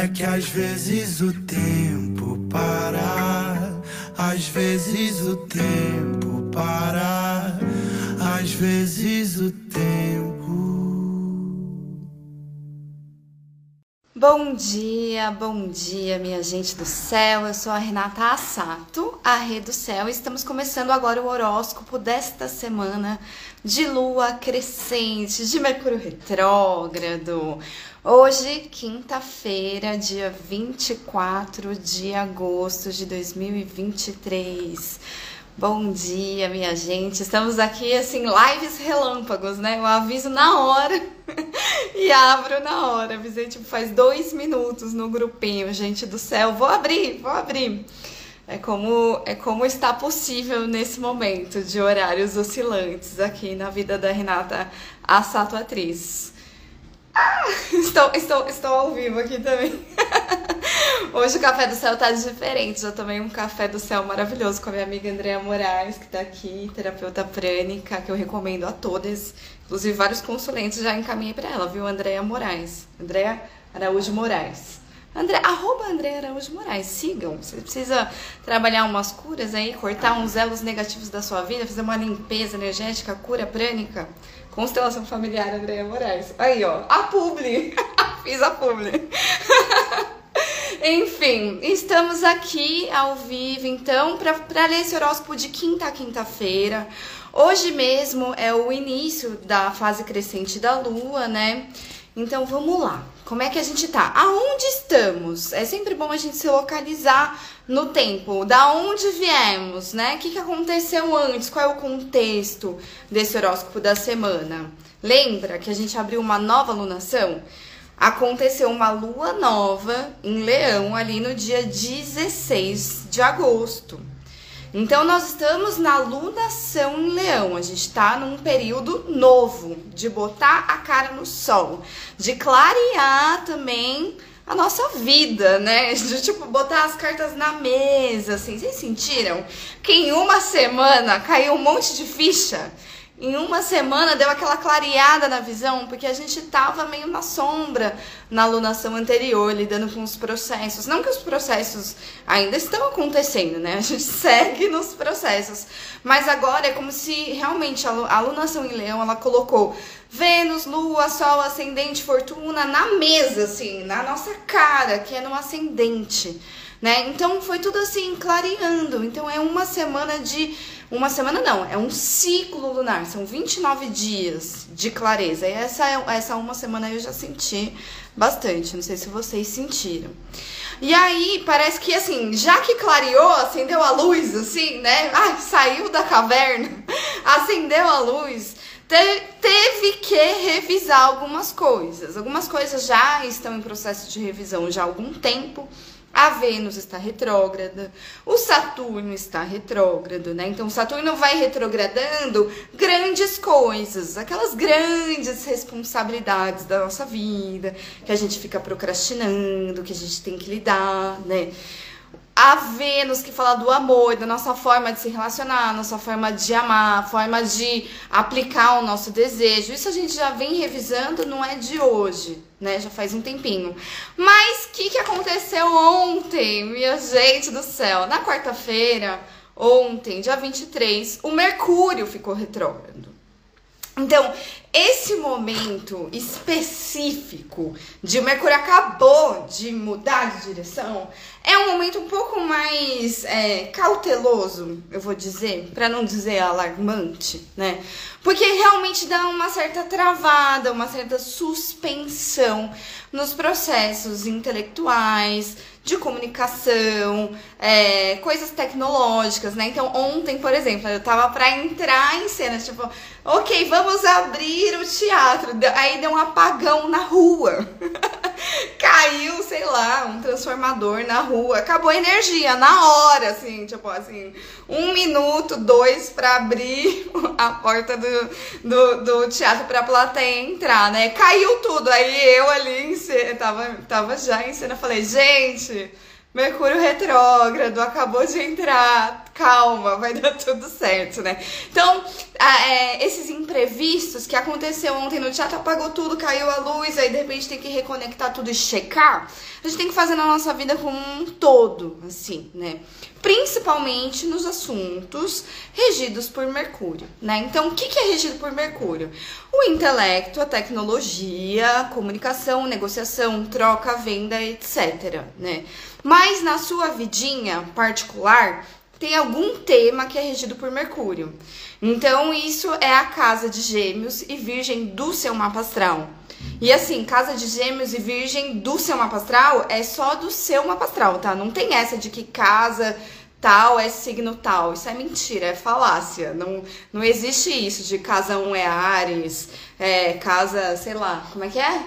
É que às vezes o tempo para, às vezes o tempo para, às vezes o tempo. Bom dia, bom dia, minha gente do céu. Eu sou a Renata Assato, a Rede do Céu, e estamos começando agora o horóscopo desta semana de lua crescente, de Mercúrio retrógrado. Hoje, quinta-feira, dia 24 de agosto de 2023. Bom dia, minha gente. Estamos aqui assim, lives relâmpagos, né? Eu aviso na hora e abro na hora. Avisei, tipo, faz dois minutos no grupinho, gente do céu. Vou abrir, vou abrir. É como, é como está possível nesse momento de horários oscilantes aqui na vida da Renata Assato Atriz. Ah, estou, estou, estou ao vivo aqui também. Hoje o café do céu tá diferente. Já tomei um café do céu maravilhoso com a minha amiga Andrea Moraes, que tá aqui, terapeuta prânica, que eu recomendo a todas. Inclusive, vários consulentes já encaminhei para ela, viu? Andrea Moraes. Andrea Araújo Moraes. André, arroba André Araújo Moraes, sigam. Você precisa trabalhar umas curas aí, cortar uns elos negativos da sua vida, fazer uma limpeza energética, cura prânica. Constelação familiar Andréa Moraes. Aí, ó, a publi. Fiz a publi. Enfim, estamos aqui ao vivo, então, para ler esse horóscopo de quinta a quinta-feira. Hoje mesmo é o início da fase crescente da lua, né? Então vamos lá. Como é que a gente tá? Aonde estamos? É sempre bom a gente se localizar no tempo. Da onde viemos, né? O que, que aconteceu antes? Qual é o contexto desse horóscopo da semana? Lembra que a gente abriu uma nova lunação? Aconteceu uma lua nova em Leão ali no dia 16 de agosto. Então, nós estamos na lunação em Leão. A gente está num período novo de botar a cara no sol, de clarear também a nossa vida, né? De tipo botar as cartas na mesa, assim. Vocês sentiram que em uma semana caiu um monte de ficha? Em uma semana deu aquela clareada na visão, porque a gente tava meio na sombra na alunação anterior, lidando com os processos. Não que os processos ainda estão acontecendo, né? A gente segue nos processos. Mas agora é como se realmente a alunação em leão, ela colocou Vênus, Lua, Sol, Ascendente, Fortuna na mesa, assim, na nossa cara, que é no ascendente, né? Então foi tudo assim, clareando. Então é uma semana de uma semana não, é um ciclo lunar, são 29 dias de clareza. E essa, essa uma semana eu já senti bastante, não sei se vocês sentiram. E aí, parece que assim, já que clareou, acendeu a luz, assim, né? Ai, saiu da caverna, acendeu a luz, te, teve que revisar algumas coisas. Algumas coisas já estão em processo de revisão já há algum tempo a Vênus está retrógrada, o Saturno está retrógrado, né? Então, Saturno vai retrogradando grandes coisas, aquelas grandes responsabilidades da nossa vida, que a gente fica procrastinando, que a gente tem que lidar, né? a Vênus que fala do amor, da nossa forma de se relacionar, nossa forma de amar, forma de aplicar o nosso desejo. Isso a gente já vem revisando, não é de hoje, né? Já faz um tempinho. Mas o que, que aconteceu ontem, minha gente do céu? Na quarta-feira, ontem, dia 23, o Mercúrio ficou retrógrado. Então, esse momento específico de Mercúrio acabou de mudar de direção é um momento um pouco mais é, cauteloso, eu vou dizer, para não dizer alarmante, né? Porque realmente dá uma certa travada, uma certa suspensão nos processos intelectuais, de comunicação, é, coisas tecnológicas, né? Então, ontem, por exemplo, eu tava para entrar em cena, tipo, ok, vamos abrir o teatro. Aí deu um apagão na rua. Caiu, sei lá, um transformador na rua. Acabou a energia na hora, assim, tipo assim, um minuto, dois para abrir a porta do, do, do teatro pra plateia entrar, né? Caiu tudo. Aí eu ali em cena, tava, tava já em cena, falei, gente Mercúrio retrógrado, acabou de entrar, calma, vai dar tudo certo, né? Então, é, esses imprevistos que aconteceu ontem no teatro, apagou tudo, caiu a luz, aí de repente tem que reconectar tudo e checar, a gente tem que fazer na nossa vida como um todo, assim, né? Principalmente nos assuntos regidos por Mercúrio, né? Então, o que, que é regido por Mercúrio? O intelecto, a tecnologia, a comunicação, negociação, troca, venda, etc, né? Mas na sua vidinha particular, tem algum tema que é regido por Mercúrio. Então, isso é a casa de Gêmeos e Virgem do seu mapa astral. E assim, casa de Gêmeos e Virgem do seu mapa astral é só do seu mapa astral, tá? Não tem essa de que casa tal é signo tal. Isso é mentira, é falácia. Não, não existe isso de casa 1 é Ares, é, casa, sei lá, como é que é?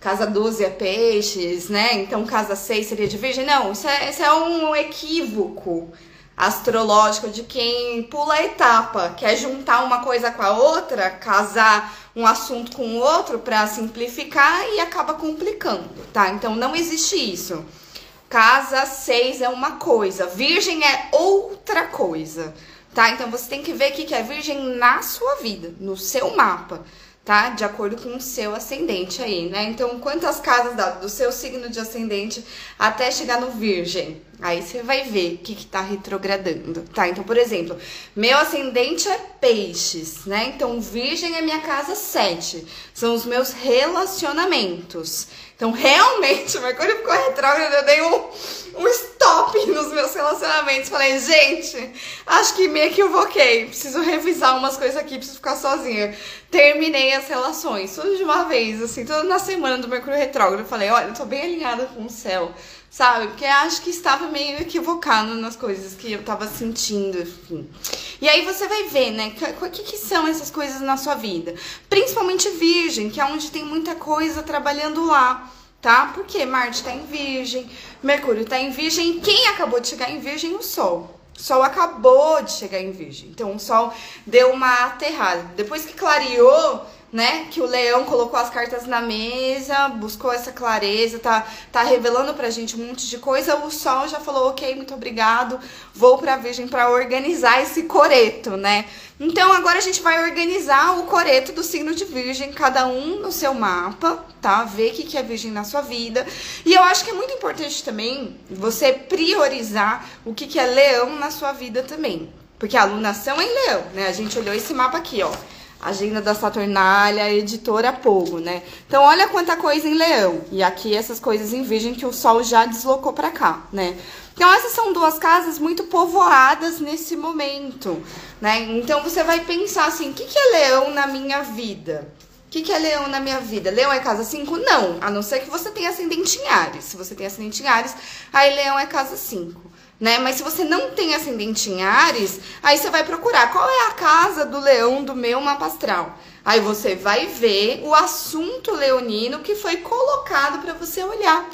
Casa 12 é peixes, né? Então casa 6 seria de virgem. Não, isso é, isso é um equívoco astrológico de quem pula a etapa, quer juntar uma coisa com a outra, casar um assunto com o outro para simplificar e acaba complicando, tá? Então não existe isso. Casa 6 é uma coisa, virgem é outra coisa, tá? Então você tem que ver o que é virgem na sua vida, no seu mapa tá? De acordo com o seu ascendente aí, né? Então, quantas casas do seu signo de ascendente até chegar no Virgem? Aí você vai ver o que, que tá retrogradando, tá? Então, por exemplo, meu ascendente é peixes, né? Então, Virgem é minha casa 7. São os meus relacionamentos. Então, realmente, o Mercúrio ficou retrógrado, eu dei um, um stop nos meus relacionamentos. Falei, gente, acho que me equivoquei. Preciso revisar umas coisas aqui, preciso ficar sozinha. Terminei as relações, tudo de uma vez, assim, tudo na semana do Mercúrio retrógrado. Falei, olha, eu tô bem alinhada com o céu sabe? Porque acho que estava meio equivocado nas coisas que eu estava sentindo, enfim. E aí você vai ver, né, o que, que são essas coisas na sua vida. Principalmente Virgem, que é onde tem muita coisa trabalhando lá, tá? Porque Marte está em Virgem, Mercúrio está em Virgem, quem acabou de chegar em Virgem? O Sol. O Sol acabou de chegar em Virgem. Então o Sol deu uma aterrada. Depois que clareou, né? Que o leão colocou as cartas na mesa, buscou essa clareza, tá, tá revelando pra gente um monte de coisa. O sol já falou, ok, muito obrigado, vou pra virgem para organizar esse coreto, né? Então agora a gente vai organizar o coreto do signo de virgem, cada um no seu mapa, tá? Ver o que é virgem na sua vida. E eu acho que é muito importante também você priorizar o que é leão na sua vida também. Porque a alunação é em leão, né? A gente olhou esse mapa aqui, ó. Agenda da Saturnália, editora Pogo, né? Então, olha quanta coisa em Leão. E aqui essas coisas em Virgem que o Sol já deslocou para cá, né? Então, essas são duas casas muito povoadas nesse momento, né? Então, você vai pensar assim: o que, que é Leão na minha vida? O que, que é Leão na minha vida? Leão é casa 5? Não, a não ser que você tenha ascendente em Ares. Se você tem ascendente em Ares, aí Leão é casa 5 né? Mas se você não tem ascendente em Ares, aí você vai procurar qual é a casa do leão do meu mapa astral. Aí você vai ver o assunto leonino que foi colocado para você olhar.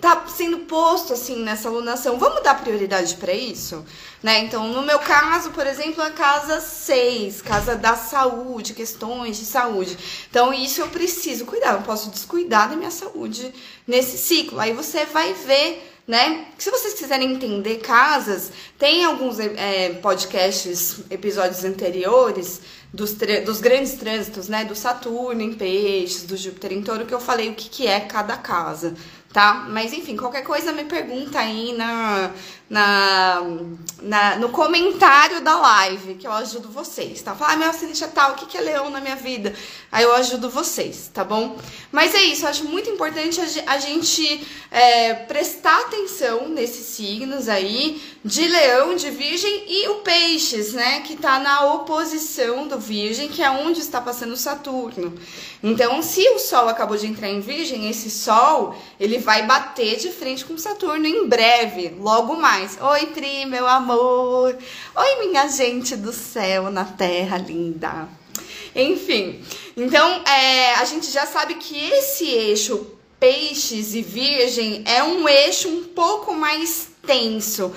Tá sendo posto assim nessa alunação. Vamos dar prioridade para isso? Né? Então, no meu caso, por exemplo, a casa 6, casa da saúde, questões de saúde. Então, isso eu preciso cuidar, não posso descuidar da minha saúde nesse ciclo. Aí você vai ver né? Se vocês quiserem entender casas, tem alguns é, podcasts, episódios anteriores dos, dos grandes trânsitos, né? Do Saturno em Peixes, do Júpiter em Touro, que eu falei o que, que é cada casa, tá? Mas enfim, qualquer coisa me pergunta aí na, na, na, no comentário da live, que eu ajudo vocês, tá? Fala, ah, meu ascendente é tal, o que, que é leão na minha vida? Aí eu ajudo vocês, tá bom? Mas é isso, eu acho muito importante a gente é, prestar atenção nesses signos aí, de leão, de virgem e o peixes, né? Que tá na oposição do virgem, que é onde está passando Saturno. Então, se o Sol acabou de entrar em virgem, esse Sol, ele vai bater de frente com Saturno em breve, logo mais mais. Oi, Tri, meu amor. Oi, minha gente do céu na terra linda. Enfim, então é, a gente já sabe que esse eixo peixes e virgem é um eixo um pouco mais tenso,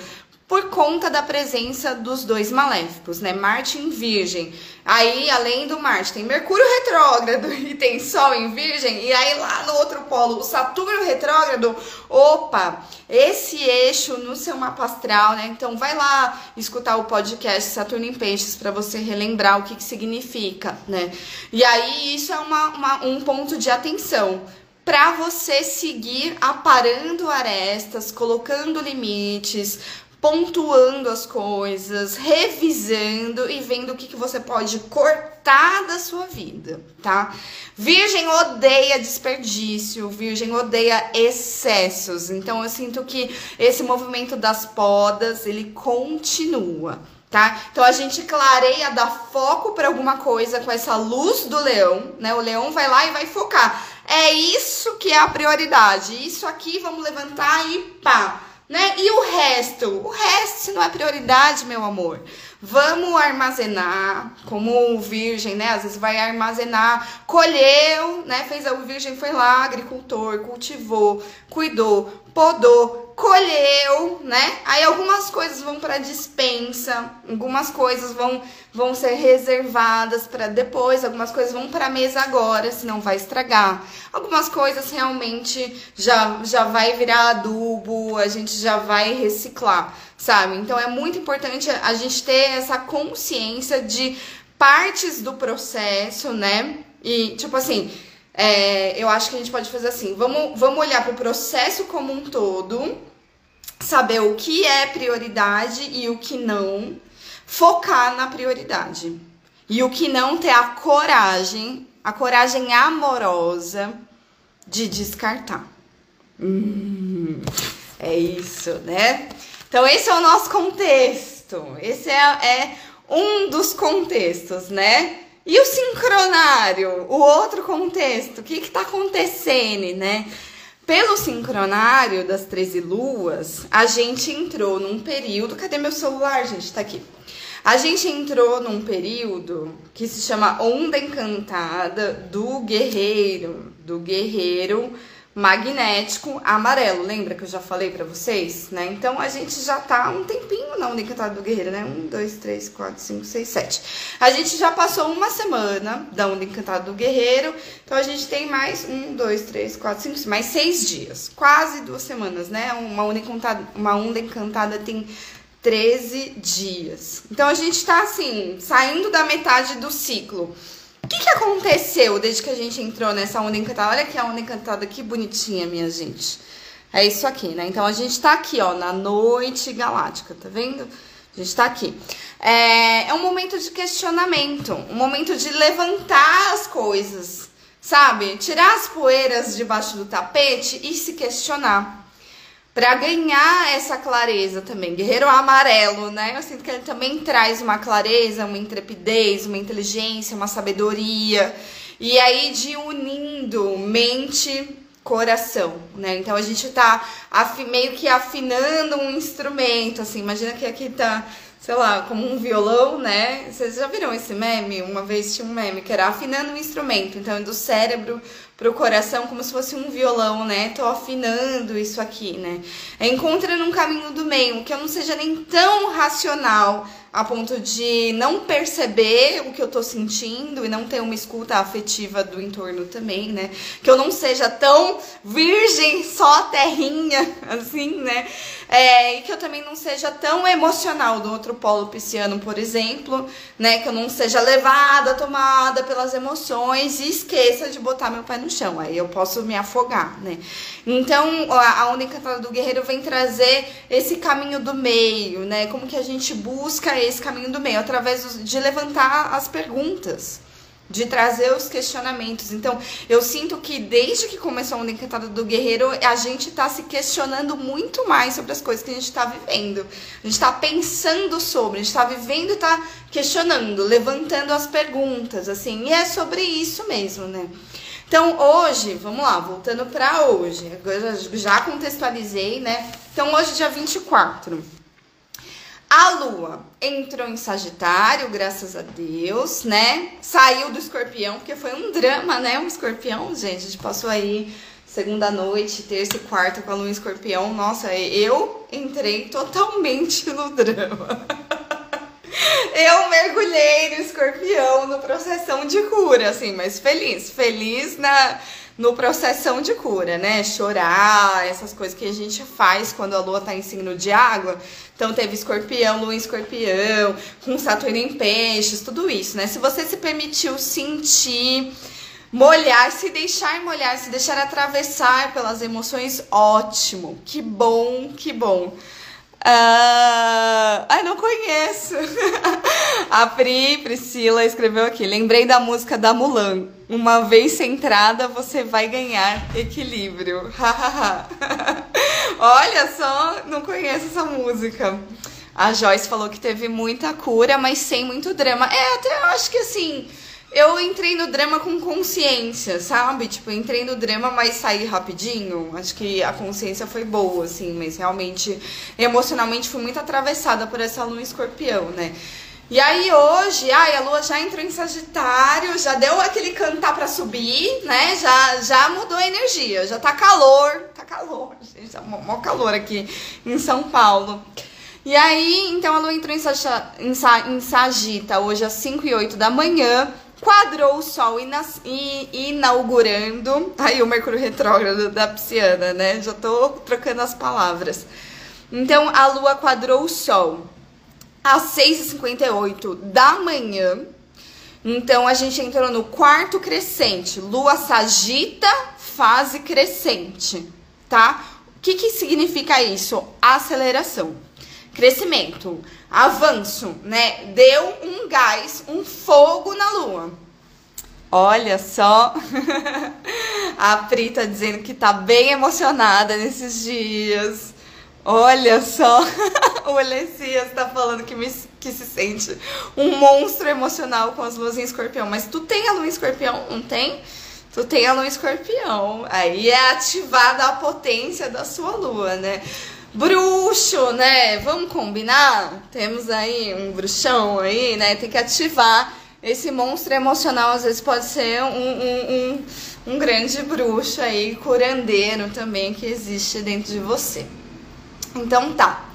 por conta da presença dos dois maléficos, né? Marte em Virgem. Aí, além do Marte, tem Mercúrio retrógrado e tem Sol em Virgem. E aí, lá no outro polo, o Saturno retrógrado. Opa, esse eixo no seu mapa astral, né? Então, vai lá escutar o podcast Saturno em Peixes para você relembrar o que, que significa, né? E aí, isso é uma, uma um ponto de atenção para você seguir aparando arestas, colocando limites, pontuando as coisas, revisando e vendo o que, que você pode cortar da sua vida, tá? Virgem odeia desperdício, Virgem odeia excessos. Então eu sinto que esse movimento das podas, ele continua. Tá? Então a gente clareia, dá foco para alguma coisa com essa luz do leão, né? O leão vai lá e vai focar. É isso que é a prioridade. Isso aqui vamos levantar e pá né? E o resto? O resto, não é prioridade, meu amor, vamos armazenar, como o virgem, né? Às vezes vai armazenar, colheu, né? Fez o virgem foi lá, agricultor, cultivou, cuidou, podou, colheu, né? Aí algumas coisas vão para dispensa, algumas coisas vão vão ser reservadas para depois, algumas coisas vão para mesa agora, senão vai estragar. Algumas coisas realmente já já vai virar adubo, a gente já vai reciclar, sabe? Então é muito importante a gente ter essa consciência de partes do processo, né? E tipo assim, é, eu acho que a gente pode fazer assim: vamos, vamos olhar para o processo como um todo, saber o que é prioridade e o que não, focar na prioridade. E o que não ter a coragem, a coragem amorosa de descartar. Hum, é isso, né? Então, esse é o nosso contexto. Esse é, é um dos contextos, né? E o sincronário, o outro contexto, o que está acontecendo, né? Pelo sincronário das 13 luas, a gente entrou num período. Cadê meu celular, gente? Tá aqui. A gente entrou num período que se chama Onda Encantada do Guerreiro, do Guerreiro magnético amarelo. Lembra que eu já falei para vocês, né? Então a gente já tá um tempinho na Onda Encantada do Guerreiro, né? Um, dois, três, quatro, cinco, seis, sete. A gente já passou uma semana da Onda Encantada do Guerreiro, então a gente tem mais um, dois, três, quatro, cinco, mais seis dias, quase duas semanas, né? Uma Onda uma onda encantada tem 13 dias. Então a gente tá assim, saindo da metade do ciclo. Que, que aconteceu desde que a gente entrou nessa onda encantada? Olha aqui a onda encantada, que bonitinha, minha gente. É isso aqui, né? Então a gente tá aqui, ó, na noite galáctica, tá vendo? A gente tá aqui. É, é um momento de questionamento, um momento de levantar as coisas, sabe? Tirar as poeiras debaixo do tapete e se questionar para ganhar essa clareza também. Guerreiro amarelo, né? Eu sinto que ele também traz uma clareza, uma intrepidez, uma inteligência, uma sabedoria. E aí de unindo mente, coração, né? Então a gente tá meio que afinando um instrumento, assim. Imagina que aqui tá sei lá, como um violão, né? Vocês já viram esse meme? Uma vez tinha um meme que era afinando um instrumento, então é do cérebro pro coração como se fosse um violão, né? Tô afinando isso aqui, né? É encontrando um caminho do meio, que eu não seja nem tão racional a ponto de não perceber o que eu tô sentindo e não ter uma escuta afetiva do entorno também, né? Que eu não seja tão virgem, só terrinha, assim, né? É, e que eu também não seja tão emocional do outro polo pisciano, por exemplo, né? Que eu não seja levada, tomada pelas emoções e esqueça de botar meu pé no chão. Aí eu posso me afogar, né? Então, a Onda Encantada do Guerreiro vem trazer esse caminho do meio, né? Como que a gente busca esse caminho do meio? Através de levantar as perguntas de trazer os questionamentos. Então, eu sinto que desde que começou a Onda Encantada do Guerreiro, a gente está se questionando muito mais sobre as coisas que a gente está vivendo. A gente está pensando sobre, a gente está vivendo e está questionando, levantando as perguntas, assim. E é sobre isso mesmo, né? Então, hoje, vamos lá, voltando para hoje. Agora já contextualizei, né? Então, hoje, dia 24. A lua entrou em Sagitário, graças a Deus, né? Saiu do escorpião, porque foi um drama, né? Um escorpião, gente. A gente passou aí segunda noite, terça e quarta com a lua em escorpião. Nossa, eu entrei totalmente no drama. Eu mergulhei no escorpião no processão de cura, assim, mas feliz, feliz na no processão de cura, né? Chorar, essas coisas que a gente faz quando a lua tá em signo de água. Então teve escorpião, lua em escorpião, com Saturno em peixes, tudo isso, né? Se você se permitiu sentir, molhar, se deixar molhar, se deixar atravessar pelas emoções, ótimo. Que bom, que bom. Uh... Ai, não conheço. A Pri Priscila escreveu aqui. Lembrei da música da Mulan. Uma vez centrada, você vai ganhar equilíbrio. Olha só, não conheço essa música. A Joyce falou que teve muita cura, mas sem muito drama. É, até eu acho que assim eu entrei no drama com consciência, sabe? Tipo, entrei no drama, mas saí rapidinho. Acho que a consciência foi boa, assim, mas realmente, emocionalmente, fui muito atravessada por essa lua escorpião, né? E aí hoje, ai, a lua já entrou em Sagitário, já deu aquele cantar para subir, né? Já, já mudou a energia, já tá calor, tá calor, gente, tá mó calor aqui em São Paulo. E aí, então a lua entrou em, Sagita, em, Sagita hoje às 5 e 8 da manhã quadrou o Sol inaugurando. Aí o Mercúrio retrógrado da Pisciana, né? Já tô trocando as palavras. Então a Lua quadrou o Sol às 6h58 da manhã. Então a gente entrou no quarto crescente, Lua Sagita, fase crescente, tá? O que, que significa isso? Aceleração crescimento, avanço, né? Deu um gás, um fogo na lua. Olha só, a Pri tá dizendo que tá bem emocionada nesses dias. Olha só, o Alessias tá falando que, me, que se sente um monstro emocional com as luas em escorpião. Mas tu tem a lua em escorpião, não tem? Tu tem a lua em escorpião. Aí é ativada a potência da sua lua, né? Bruxo, né? Vamos combinar? Temos aí um bruxão aí, né? Tem que ativar esse monstro emocional às vezes pode ser um, um, um, um grande bruxo aí, curandeiro também que existe dentro de você. Então tá.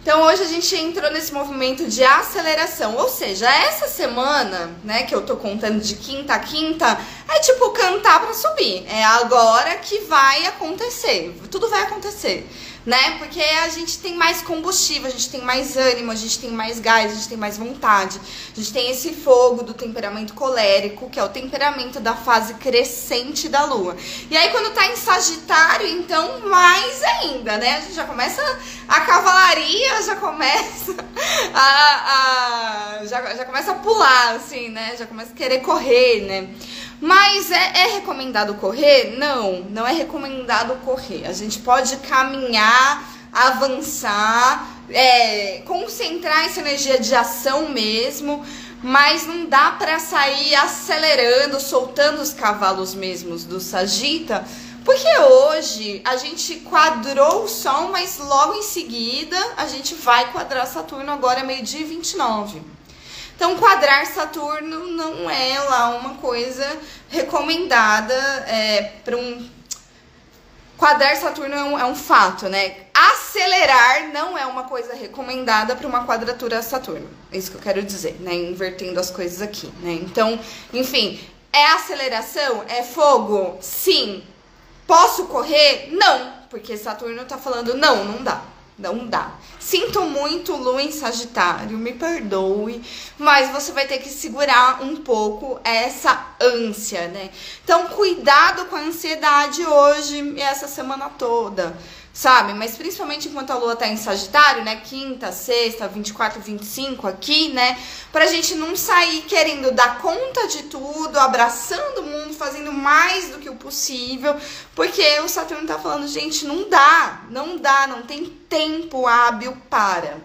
Então hoje a gente entrou nesse movimento de aceleração, ou seja, essa semana, né, que eu tô contando de quinta a quinta, é tipo cantar para subir. É agora que vai acontecer. Tudo vai acontecer né? Porque a gente tem mais combustível, a gente tem mais ânimo, a gente tem mais gás, a gente tem mais vontade. A gente tem esse fogo do temperamento colérico, que é o temperamento da fase crescente da lua. E aí quando tá em Sagitário, então mais ainda, né? A gente já começa a cavalaria, já começa a, a já, já começa a pular assim, né? Já começa a querer correr, né? Mas é, é, recomendado correr? Não, não é recomendado correr. A gente pode caminhar, avançar, é, concentrar essa energia de ação mesmo, mas não dá para sair acelerando, soltando os cavalos mesmos do Sagita, porque hoje a gente quadrou o Sol, mas logo em seguida a gente vai quadrar Saturno agora meio-dia e 29. Então, quadrar Saturno não é lá uma coisa recomendada é, para um. Quadrar Saturno é um, é um fato, né? Acelerar não é uma coisa recomendada para uma quadratura Saturno. É isso que eu quero dizer, né? Invertendo as coisas aqui, né? Então, enfim, é aceleração? É fogo? Sim. Posso correr? Não, porque Saturno tá falando não, não dá. Não dá. Sinto muito, Lua em Sagitário, me perdoe, mas você vai ter que segurar um pouco essa ânsia, né? Então, cuidado com a ansiedade hoje e essa semana toda sabe? Mas principalmente enquanto a lua tá em Sagitário, né? Quinta, sexta, 24, 25 aqui, né? Pra gente não sair querendo dar conta de tudo, abraçando o mundo, fazendo mais do que o possível, porque o Saturno tá falando, gente, não dá, não dá, não tem tempo hábil para.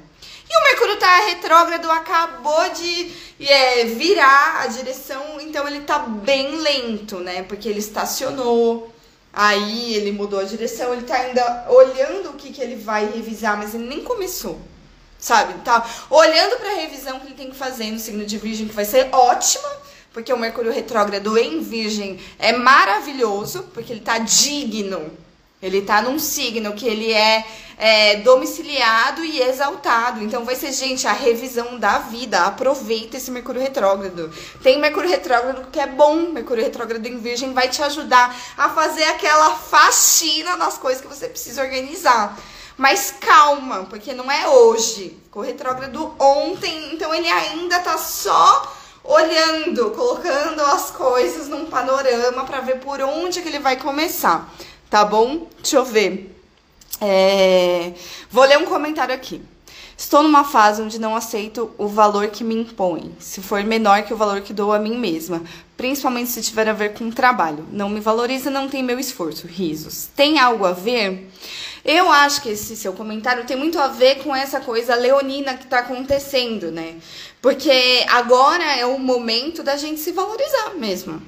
E o Mercúrio tá retrógrado, acabou de é, virar a direção, então ele tá bem lento, né? Porque ele estacionou. Aí ele mudou a direção, ele tá ainda olhando o que, que ele vai revisar, mas ele nem começou. Sabe? Tá olhando para a revisão que ele tem que fazer no signo de Virgem, que vai ser ótima, porque o Mercúrio retrógrado em Virgem é maravilhoso, porque ele tá digno ele tá num signo que ele é, é, domiciliado e exaltado. Então vai ser, gente, a revisão da vida. Aproveita esse Mercúrio retrógrado. Tem Mercúrio retrógrado que é bom. Mercúrio retrógrado em Virgem vai te ajudar a fazer aquela faxina nas coisas que você precisa organizar. Mas calma, porque não é hoje. Ficou retrógrado ontem, então ele ainda tá só olhando, colocando as coisas num panorama para ver por onde que ele vai começar tá bom? Deixa eu ver. É... Vou ler um comentário aqui. Estou numa fase onde não aceito o valor que me impõe, se for menor que o valor que dou a mim mesma, principalmente se tiver a ver com trabalho. Não me valoriza, não tem meu esforço. Risos. Tem algo a ver? Eu acho que esse seu comentário tem muito a ver com essa coisa leonina que está acontecendo, né? Porque agora é o momento da gente se valorizar mesmo.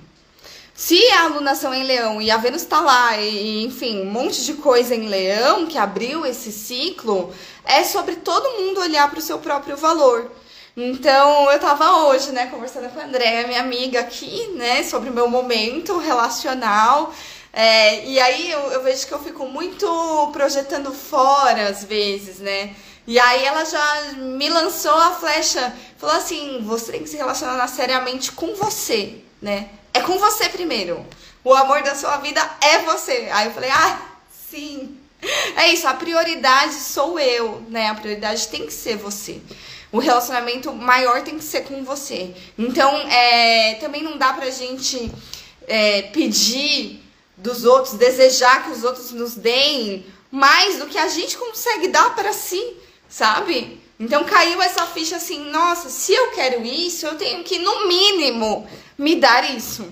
Se a alunação em leão e a Vênus está lá, e, enfim, um monte de coisa em leão que abriu esse ciclo, é sobre todo mundo olhar para o seu próprio valor. Então, eu tava hoje, né, conversando com a Andréa, minha amiga aqui, né, sobre o meu momento relacional. É, e aí eu, eu vejo que eu fico muito projetando fora às vezes, né? E aí ela já me lançou a flecha, falou assim: você tem que se relacionar seriamente com você, né? É com você primeiro. O amor da sua vida é você. Aí eu falei, ah, sim. É isso, a prioridade sou eu, né? A prioridade tem que ser você. O relacionamento maior tem que ser com você. Então, é, também não dá pra gente é, pedir dos outros, desejar que os outros nos deem mais do que a gente consegue dar para si, sabe? Então caiu essa ficha assim, nossa, se eu quero isso, eu tenho que, no mínimo, me dar isso.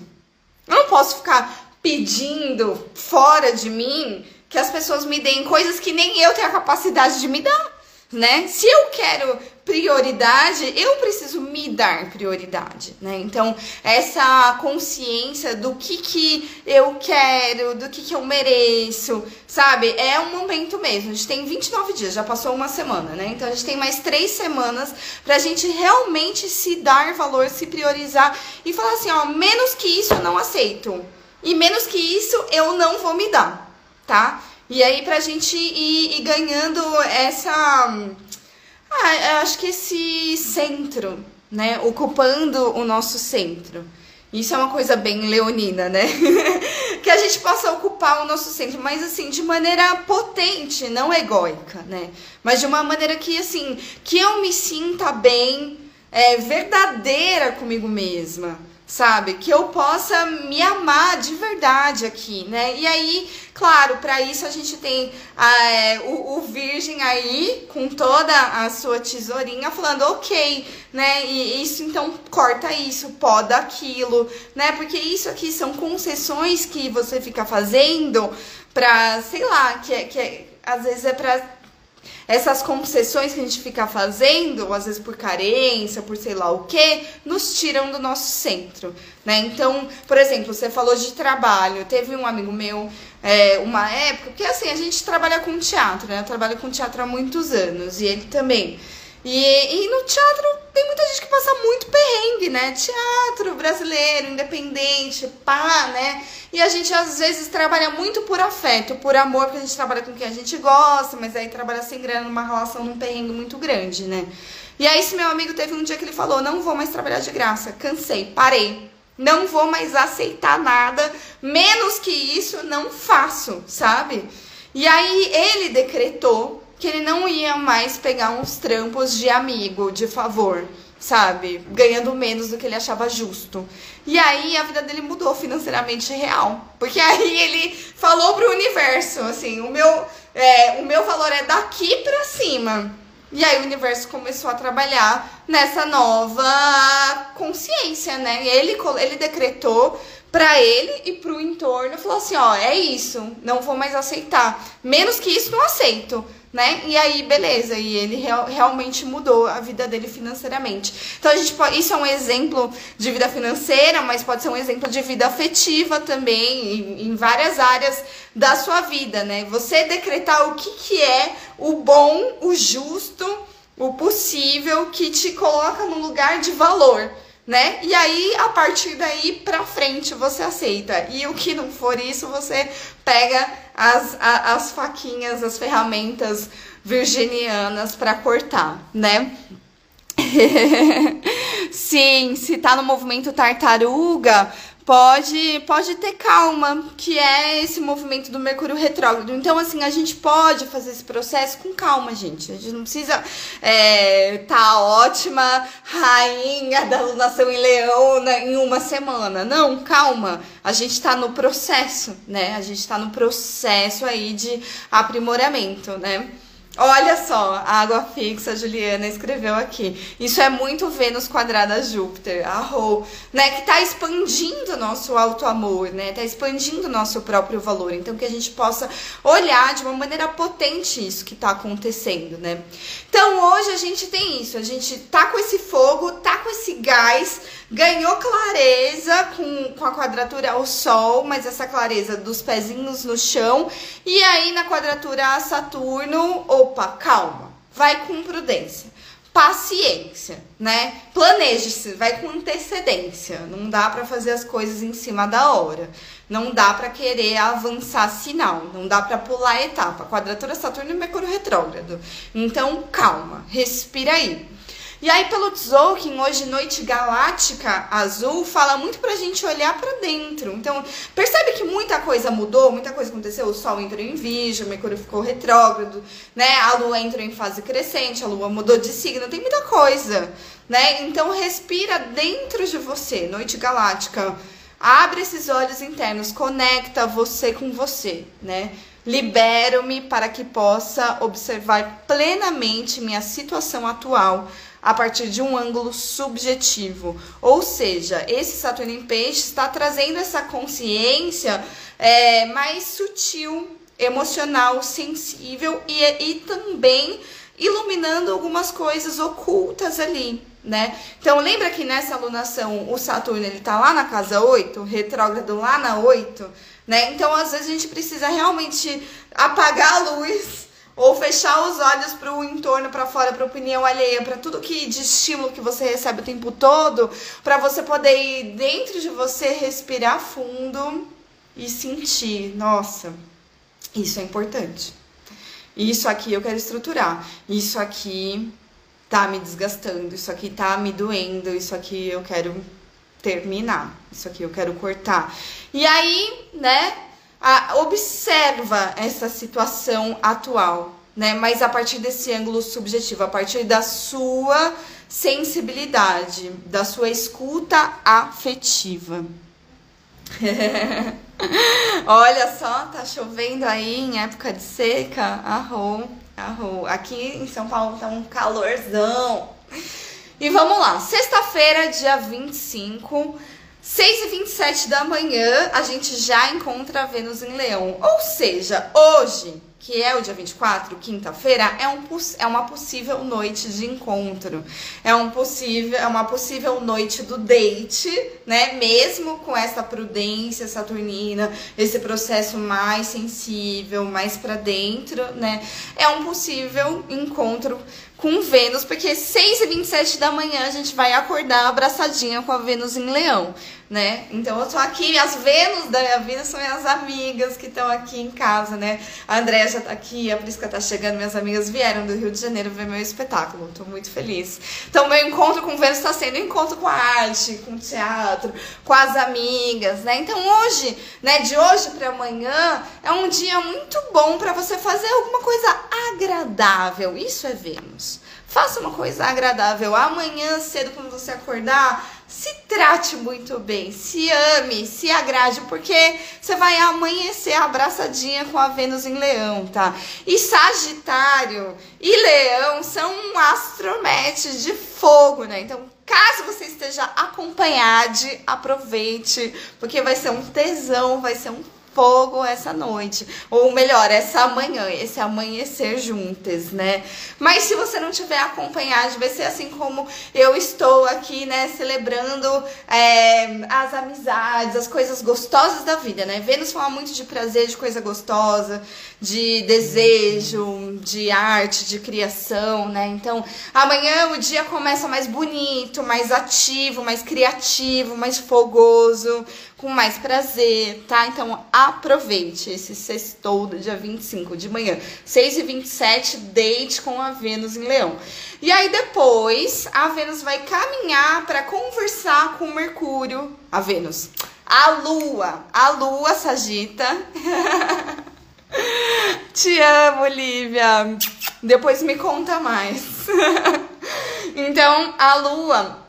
Eu não posso ficar pedindo fora de mim que as pessoas me deem coisas que nem eu tenho a capacidade de me dar, né? Se eu quero prioridade, eu preciso me dar prioridade, né? Então, essa consciência do que que eu quero, do que que eu mereço, sabe? É um momento mesmo. A gente tem 29 dias, já passou uma semana, né? Então, a gente tem mais três semanas pra gente realmente se dar valor, se priorizar e falar assim, ó, menos que isso eu não aceito. E menos que isso eu não vou me dar, tá? E aí, pra gente ir, ir ganhando essa ah, eu acho que esse centro, né? Ocupando o nosso centro. Isso é uma coisa bem leonina, né? que a gente possa ocupar o nosso centro, mas assim, de maneira potente, não egóica, né? Mas de uma maneira que, assim, que eu me sinta bem, é, verdadeira comigo mesma sabe? Que eu possa me amar de verdade aqui, né? E aí, claro, para isso a gente tem é, o, o, virgem aí com toda a sua tesourinha falando, ok, né? E isso então corta isso, poda aquilo, né? Porque isso aqui são concessões que você fica fazendo pra, sei lá, que, é, que é, às vezes é pra essas concessões que a gente fica fazendo, às vezes por carência, por sei lá o que, nos tiram do nosso centro, né? Então, por exemplo, você falou de trabalho. Teve um amigo meu, é, uma época, porque assim, a gente trabalha com teatro, né? Eu trabalho com teatro há muitos anos, e ele também. E, e no teatro tem muita gente que passa muito perrengue, né? Teatro brasileiro, independente, pá, né? E a gente às vezes trabalha muito por afeto, por amor, porque a gente trabalha com quem a gente gosta, mas aí trabalha sem grana numa relação num perrengue muito grande, né? E aí esse meu amigo teve um dia que ele falou: "Não vou mais trabalhar de graça, cansei, parei. Não vou mais aceitar nada, menos que isso não faço", sabe? E aí ele decretou que ele não ia mais pegar uns trampos de amigo, de favor, sabe? Ganhando menos do que ele achava justo. E aí a vida dele mudou financeiramente real. Porque aí ele falou pro universo, assim, o meu, é, o meu valor é daqui pra cima. E aí o universo começou a trabalhar nessa nova consciência, né? Ele, ele decretou para ele e pro entorno, falou assim, ó, é isso, não vou mais aceitar. Menos que isso, não aceito né? E aí, beleza, e ele real, realmente mudou a vida dele financeiramente. Então, a gente pode, isso é um exemplo de vida financeira, mas pode ser um exemplo de vida afetiva também, em, em várias áreas da sua vida, né? Você decretar o que, que é o bom, o justo, o possível, que te coloca num lugar de valor né? E aí, a partir daí pra frente, você aceita. E o que não for isso, você pega as, a, as faquinhas, as ferramentas virginianas para cortar, né? Sim, se tá no movimento tartaruga, pode, pode ter calma, que é esse movimento do Mercúrio retrógrado. Então, assim, a gente pode fazer esse processo com calma, gente. A gente não precisa é, tá ótima rainha da lunação em leão em uma semana. Não, calma. A gente tá no processo, né? A gente tá no processo aí de aprimoramento, né? Olha só, a água fixa, a Juliana escreveu aqui. Isso é muito Vênus quadrada Júpiter, arro, né? Que tá expandindo nosso auto-amor, né? Tá expandindo nosso próprio valor. Então, que a gente possa olhar de uma maneira potente isso que tá acontecendo, né? Então, hoje a gente tem isso. A gente tá com esse fogo, tá com esse gás, ganhou clareza com, com a quadratura ao Sol, mas essa clareza dos pezinhos no chão. E aí, na quadratura a Saturno, opa, calma, vai com prudência. Paciência, né? Planeje-se, vai com antecedência. Não dá para fazer as coisas em cima da hora. Não dá para querer avançar sinal, não dá para pular etapa. Quadratura Saturno e Mercúrio retrógrado. Então, calma, respira aí. E aí, pelo Tzolk'in, hoje Noite Galáctica Azul, fala muito pra gente olhar para dentro. Então, percebe que muita coisa mudou, muita coisa aconteceu. O Sol entrou em Virgem, Mercúrio ficou retrógrado, né? A Lua entrou em fase crescente, a Lua mudou de signo, tem muita coisa, né? Então, respira dentro de você, Noite Galáctica. Abre esses olhos internos, conecta você com você, né? Libero-me para que possa observar plenamente minha situação atual a partir de um ângulo subjetivo. Ou seja, esse Saturno em Peixe está trazendo essa consciência é, mais sutil, emocional, sensível e, e também iluminando algumas coisas ocultas ali, né? Então lembra que nessa alunação o Saturno ele tá lá na casa 8, retrógrado lá na 8, né? Então às vezes a gente precisa realmente apagar a luz ou fechar os olhos para o entorno, para fora, para opinião alheia, para tudo que de estímulo que você recebe o tempo todo, para você poder ir dentro de você, respirar fundo e sentir, nossa, isso é importante. Isso aqui eu quero estruturar. Isso aqui tá me desgastando, isso aqui tá me doendo, isso aqui eu quero terminar, isso aqui eu quero cortar. E aí, né, a, observa essa situação atual, né, mas a partir desse ângulo subjetivo, a partir da sua sensibilidade, da sua escuta afetiva. Olha só, tá chovendo aí em época de seca. Arro, arro. Aqui em São Paulo tá um calorzão. E vamos lá, sexta-feira, dia 25, 6 e 27 da manhã, a gente já encontra a Vênus em Leão. Ou seja, hoje que é o dia 24, quinta-feira, é, um, é uma possível noite de encontro. É, um possível, é uma possível noite do date, né? Mesmo com essa prudência saturnina, esse processo mais sensível, mais para dentro, né? É um possível encontro com Vênus, porque 6 e 27 da manhã a gente vai acordar abraçadinha com a Vênus em Leão né? Então eu tô aqui, as Vênus da minha vida são minhas amigas que estão aqui em casa, né? A Andréia já tá aqui, a Prisca tá chegando, minhas amigas vieram do Rio de Janeiro ver meu espetáculo, tô muito feliz. Então meu encontro com Vênus está sendo um encontro com a arte, com o teatro, com as amigas, né? Então hoje, né, de hoje para amanhã, é um dia muito bom para você fazer alguma coisa agradável. Isso é Vênus. Faça uma coisa agradável. Amanhã cedo quando você acordar, se trate muito bem, se ame, se agrade, porque você vai amanhecer abraçadinha com a Vênus em Leão, tá? E Sagitário e Leão são um astromete de fogo, né? Então, caso você esteja acompanhado, aproveite, porque vai ser um tesão, vai ser um fogo essa noite. Ou melhor, essa manhã, esse amanhecer juntas, né? Mas se você não tiver acompanhado, vai ser assim como eu estou aqui, né? Celebrando é, as amizades, as coisas gostosas da vida, né? Vênus fala muito de prazer, de coisa gostosa, de desejo, de arte, de criação, né? Então, amanhã o dia começa mais bonito, mais ativo, mais criativo, mais fogoso, com mais prazer, tá? Então, aproveite esse sextou do dia 25 de manhã. 6 e 27 date com a Vênus em Leão. E aí depois, a Vênus vai caminhar para conversar com o Mercúrio, a Vênus. A Lua, a Lua Sagita. Te amo, Lívia. Depois me conta mais. então, a Lua,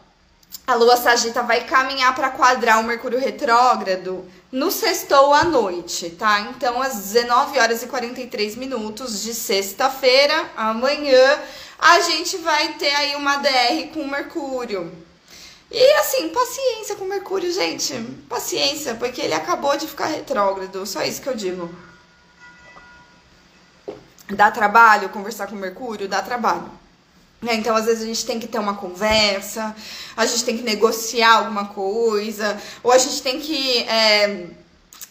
a Lua Sagita vai caminhar para quadrar o Mercúrio retrógrado no sextou à noite, tá? Então, às 19 horas e 43 minutos de sexta-feira, amanhã, a gente vai ter aí uma DR com Mercúrio. E assim, paciência com Mercúrio, gente. Paciência, porque ele acabou de ficar retrógrado. Só isso que eu digo. Dá trabalho conversar com Mercúrio? Dá trabalho. Né? Então, às vezes, a gente tem que ter uma conversa, a gente tem que negociar alguma coisa, ou a gente tem que. É,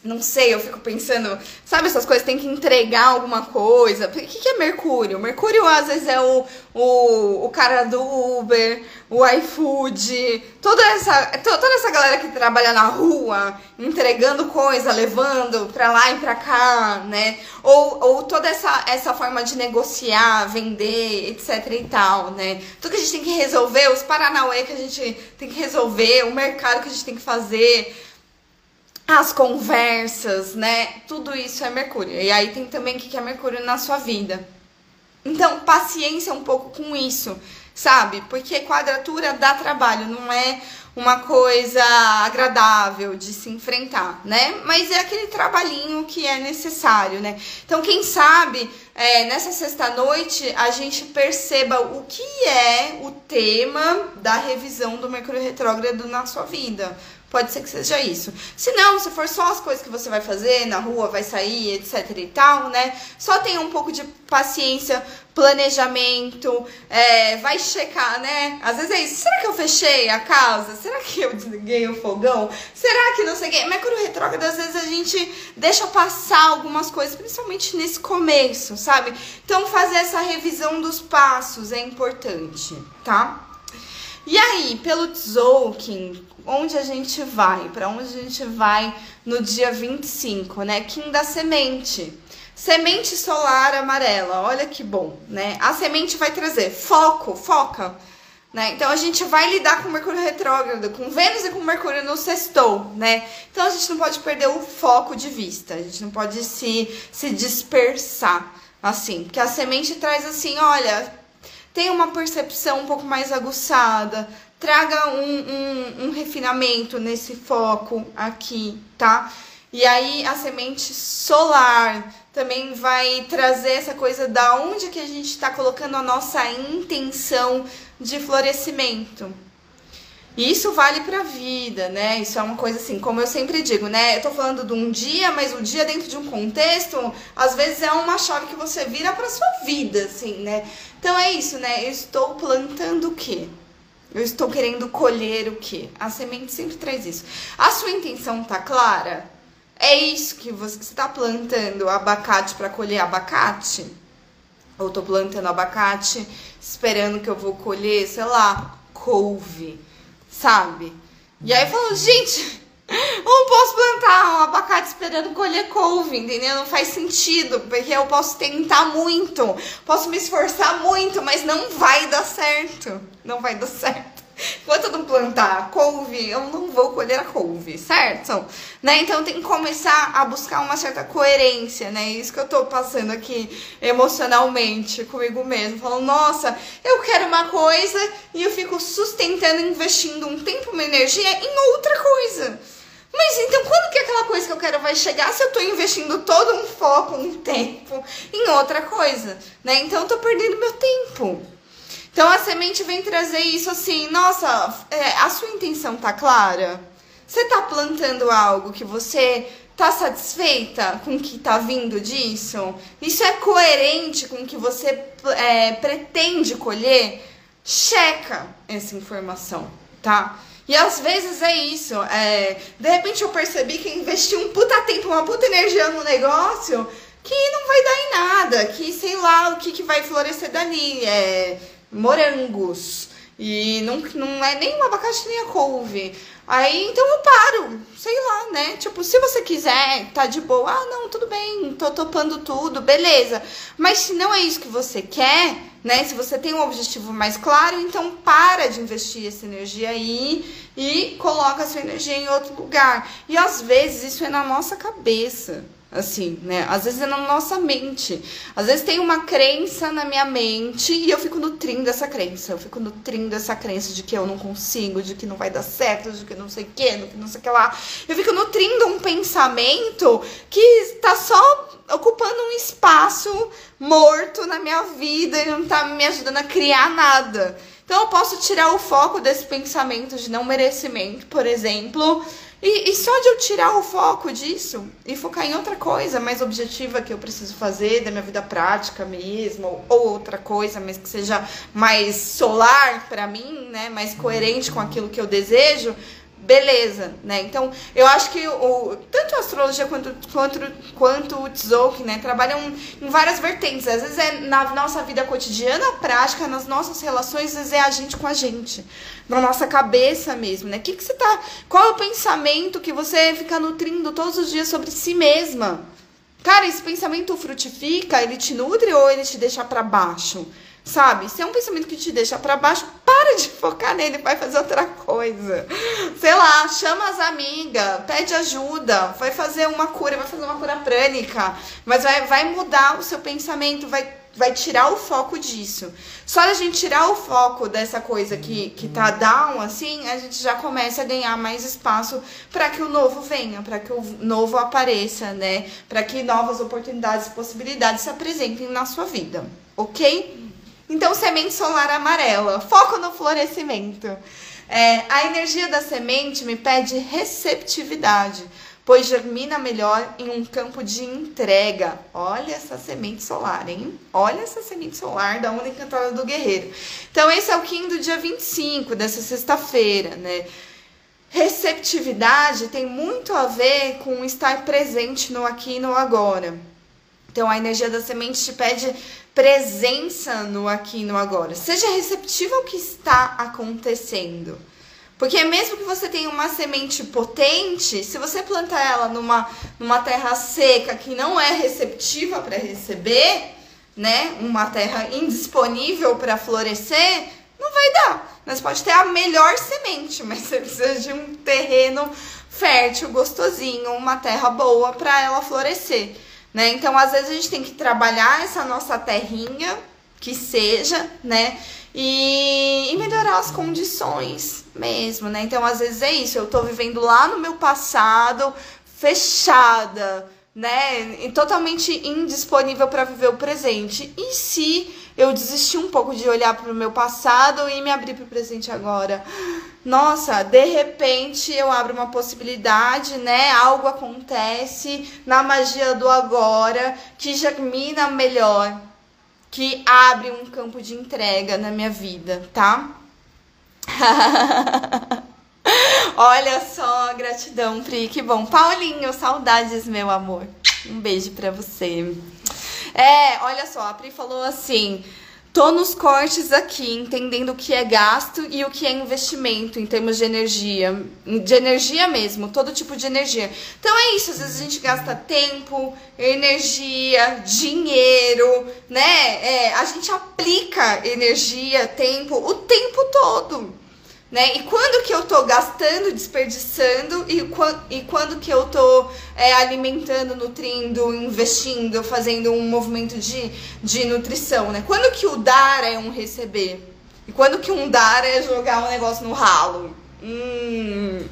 não sei, eu fico pensando, sabe essas coisas, tem que entregar alguma coisa. O que, que é Mercúrio? Mercúrio às vezes é o, o, o cara do Uber, o iFood, toda essa, toda essa galera que trabalha na rua, entregando coisa, levando pra lá e pra cá, né? Ou, ou toda essa, essa forma de negociar, vender, etc e tal, né? Tudo que a gente tem que resolver, os Paranauê que a gente tem que resolver, o mercado que a gente tem que fazer as conversas, né? Tudo isso é Mercúrio. E aí tem também o que é Mercúrio na sua vida. Então, paciência um pouco com isso, sabe? Porque quadratura dá trabalho, não é uma coisa agradável de se enfrentar, né? Mas é aquele trabalhinho que é necessário, né? Então, quem sabe é, nessa sexta-noite a gente perceba o que é o tema da revisão do Mercúrio Retrógrado na sua vida Pode ser que seja isso. Se não, se for só as coisas que você vai fazer na rua, vai sair, etc e tal, né? Só tenha um pouco de paciência, planejamento, é, vai checar, né? Às vezes é isso. Será que eu fechei a casa? Será que eu desliguei o fogão? Será que não sei o quê? Mercúrio retrógrado, às vezes a gente deixa passar algumas coisas, principalmente nesse começo, sabe? Então, fazer essa revisão dos passos é importante, tá? E aí, pelo Tzolk'in, onde a gente vai? Para onde a gente vai no dia 25, né? Kim da semente. Semente solar amarela, olha que bom, né? A semente vai trazer foco, foca, né? Então a gente vai lidar com Mercúrio retrógrado, com Vênus e com Mercúrio no sextou, né? Então a gente não pode perder o foco de vista, a gente não pode se, se dispersar, assim, porque a semente traz assim, olha, tem uma percepção um pouco mais aguçada, traga um, um, um refinamento nesse foco aqui, tá? E aí a semente solar também vai trazer essa coisa da onde que a gente está colocando a nossa intenção de florescimento. Isso vale para a vida, né? Isso é uma coisa assim, como eu sempre digo, né? Eu tô falando de um dia, mas o dia dentro de um contexto, às vezes é uma chave que você vira para sua vida, assim, né? Então é isso, né? Eu estou plantando o quê? Eu estou querendo colher o quê? A semente sempre traz isso. A sua intenção tá clara? É isso que você está plantando abacate para colher abacate? Ou tô plantando abacate esperando que eu vou colher, sei lá, couve, sabe? E aí falou, gente, eu não posso plantar um abacate esperando colher couve, entendeu? Não faz sentido, porque eu posso tentar muito, posso me esforçar muito, mas não vai dar certo. Não vai dar certo. Enquanto eu não plantar couve, eu não vou colher a couve, certo? Né? Então tem que começar a buscar uma certa coerência, né? Isso que eu tô passando aqui emocionalmente comigo mesmo. Falando, nossa, eu quero uma coisa e eu fico sustentando, investindo um tempo, uma energia em outra coisa. Mas então quando que aquela coisa que eu quero vai chegar se eu tô investindo todo um foco, um tempo em outra coisa, né? Então eu tô perdendo meu tempo. Então a semente vem trazer isso assim, nossa, é, a sua intenção tá clara? Você tá plantando algo que você tá satisfeita com o que tá vindo disso? Isso é coerente com o que você é, pretende colher? Checa essa informação, tá? E às vezes é isso. É, de repente eu percebi que investi um puta tempo, uma puta energia no negócio que não vai dar em nada, que sei lá o que, que vai florescer dali. É, morangos. E não, não é nem um abacaxi nem a couve. Aí então eu paro, sei lá, né? Tipo, se você quiser, tá de boa, ah, não, tudo bem, tô topando tudo, beleza. Mas se não é isso que você quer, né? Se você tem um objetivo mais claro, então para de investir essa energia aí e coloca a sua energia em outro lugar. E às vezes isso é na nossa cabeça assim, né? Às vezes é na nossa mente. Às vezes tem uma crença na minha mente e eu fico nutrindo essa crença. Eu fico nutrindo essa crença de que eu não consigo, de que não vai dar certo, de que não sei o que, de que não sei o que lá. Eu fico nutrindo um pensamento que está só ocupando um espaço morto na minha vida e não está me ajudando a criar nada. Então eu posso tirar o foco desse pensamento de não merecimento, por exemplo, e, e, só de eu tirar o foco disso e focar em outra coisa mais objetiva que eu preciso fazer da minha vida prática mesmo, ou outra coisa, mas que seja mais solar para mim, né, mais coerente com aquilo que eu desejo, beleza, né? Então, eu acho que o, tanto a astrologia quanto, quanto, quanto o Tzolk'in, né, trabalham em várias vertentes. Às vezes é na nossa vida cotidiana, prática, nas nossas relações, às vezes é a gente com a gente, na nossa cabeça mesmo, né? Que que você tá, qual é o pensamento que você fica nutrindo todos os dias sobre si mesma? Cara, esse pensamento frutifica, ele te nutre ou ele te deixa para baixo? Sabe? Se é um pensamento que te deixa para baixo, para de focar nele, vai fazer outra coisa. Sei lá, chama as amigas, pede ajuda, vai fazer uma cura, vai fazer uma cura prânica, mas vai, vai mudar o seu pensamento, vai, vai tirar o foco disso. Só a gente tirar o foco dessa coisa que, que tá down, assim, a gente já começa a ganhar mais espaço para que o novo venha, para que o novo apareça, né? Para que novas oportunidades possibilidades se apresentem na sua vida, ok? Então, semente solar amarela, foco no florescimento. É, a energia da semente me pede receptividade, pois germina melhor em um campo de entrega. Olha essa semente solar, hein? Olha essa semente solar da onda encantada do guerreiro. Então, esse é o Kim do dia 25, dessa sexta-feira, né? Receptividade tem muito a ver com estar presente no aqui e no agora. Então, a energia da semente te pede presença no aqui e no agora. Seja receptivo ao que está acontecendo. Porque mesmo que você tenha uma semente potente, se você plantar ela numa, numa terra seca que não é receptiva para receber, né? Uma terra indisponível para florescer, não vai dar. Mas pode ter a melhor semente, mas você precisa de um terreno fértil, gostosinho, uma terra boa para ela florescer, né? Então, às vezes a gente tem que trabalhar essa nossa terrinha, que seja, né? E, e, melhorar as condições mesmo, né? Então, às vezes é isso, eu tô vivendo lá no meu passado, fechada, né? E totalmente indisponível para viver o presente. E se eu desistir um pouco de olhar para o meu passado e me abrir para o presente agora? Nossa, de repente eu abro uma possibilidade, né? Algo acontece na magia do agora que germina melhor, que abre um campo de entrega na minha vida, tá? Olha só, gratidão, Pri, que bom. Paulinho, saudades, meu amor. Um beijo para você. É, olha só, a Pri falou assim: Tô nos cortes aqui, entendendo o que é gasto e o que é investimento em termos de energia. De energia mesmo, todo tipo de energia. Então é isso, às vezes a gente gasta tempo, energia, dinheiro, né? É, a gente aplica energia, tempo, o tempo todo né? E quando que eu tô gastando, desperdiçando e, e quando que eu tô é, alimentando, nutrindo, investindo, fazendo um movimento de, de nutrição, né? Quando que o dar é um receber? E quando que um dar é jogar um negócio no ralo? Hum,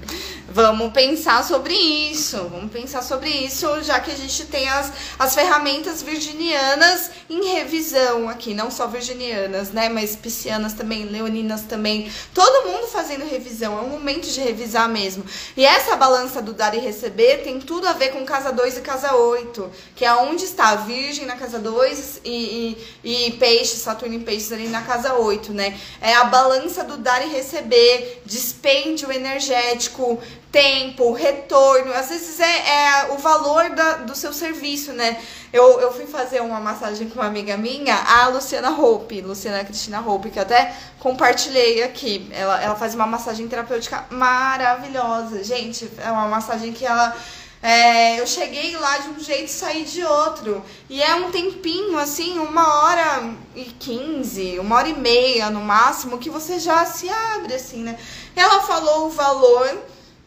Vamos pensar sobre isso, vamos pensar sobre isso, já que a gente tem as, as ferramentas virginianas em revisão aqui, não só virginianas, né, mas piscianas também, leoninas também, todo mundo fazendo revisão, é um momento de revisar mesmo. E essa balança do dar e receber tem tudo a ver com casa 2 e casa 8, que é onde está a virgem na casa 2 e, e, e peixe, Saturno em peixes ali na casa 8, né? É a balança do dar e receber, dispêndio energético, tempo, retorno, às vezes é, é o valor da, do seu serviço, né? Eu, eu fui fazer uma massagem com uma amiga minha, a Luciana Hope, Luciana Cristina Hope, que eu até compartilhei aqui. Ela, ela faz uma massagem terapêutica maravilhosa. Gente, é uma massagem que ela. É, eu cheguei lá de um jeito e saí de outro. E é um tempinho, assim, uma hora e quinze, uma hora e meia no máximo, que você já se abre, assim, né? Ela falou o valor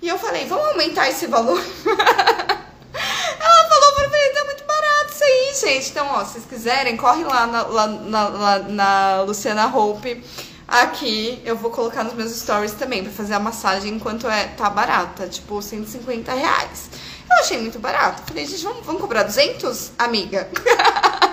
e eu falei, vamos aumentar esse valor? Ela falou pra mim, tá muito barato isso aí, gente. Então, ó, se vocês quiserem, corre lá na, lá, na, lá, na Luciana Hope. Aqui eu vou colocar nos meus stories também pra fazer a massagem enquanto é, tá barata, tipo 150 reais. Eu achei muito barato. Falei, gente, vamos, vamos cobrar 200, amiga?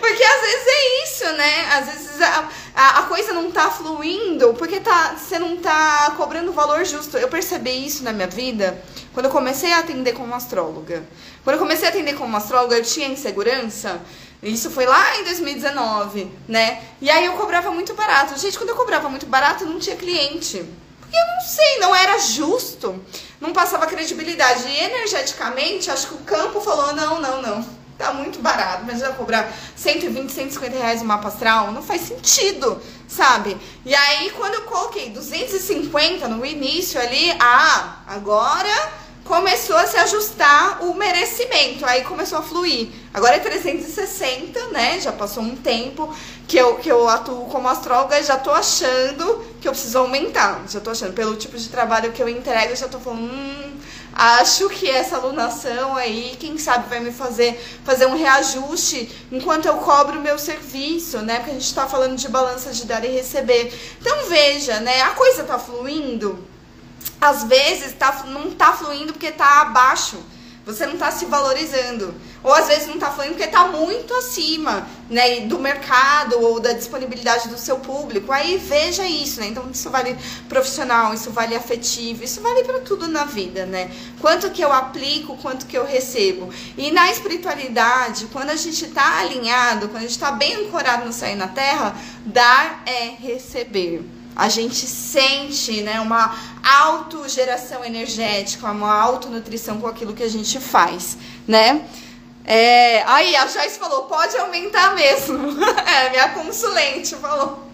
porque às vezes é isso, né? Às vezes a, a, a, coisa não tá fluindo porque tá, você não tá cobrando o valor justo. Eu percebi isso na minha vida quando eu comecei a atender como astróloga. Quando eu comecei a atender como astróloga, eu tinha insegurança. Isso foi lá em 2019, né? E aí eu cobrava muito barato. Gente, quando eu cobrava muito barato, não tinha cliente. Porque eu não sei, não era justo. Não passava credibilidade. E energeticamente, acho que o campo falou: não, não, não tá muito barato, mas vai cobrar 120, 150 reais o mapa astral, não faz sentido, sabe? E aí, quando eu coloquei 250 no início ali, ah, agora começou a se ajustar o merecimento, aí começou a fluir. Agora é 360, né? Já passou um tempo que eu, que eu atuo como astróloga e já tô achando que eu preciso aumentar. Já tô achando, pelo tipo de trabalho que eu entrego, já tô falando, hum, acho que essa alunação aí, quem sabe vai me fazer fazer um reajuste enquanto eu cobro o meu serviço, né? Porque a gente tá falando de balança de dar e receber. Então veja, né? A coisa tá fluindo às vezes tá, não tá fluindo porque tá abaixo. Você não tá se valorizando. Ou às vezes não tá fluindo porque tá muito acima, né, do mercado ou da disponibilidade do seu público. Aí veja isso, né? Então isso vale profissional, isso vale afetivo, isso vale para tudo na vida, né? Quanto que eu aplico, quanto que eu recebo. E na espiritualidade, quando a gente tá alinhado, quando a gente tá bem ancorado no céu e na terra, dar é receber a gente sente né, uma autogeração energética, uma autonutrição com aquilo que a gente faz, né? É, aí a Joyce falou, pode aumentar mesmo. é, minha consulente falou.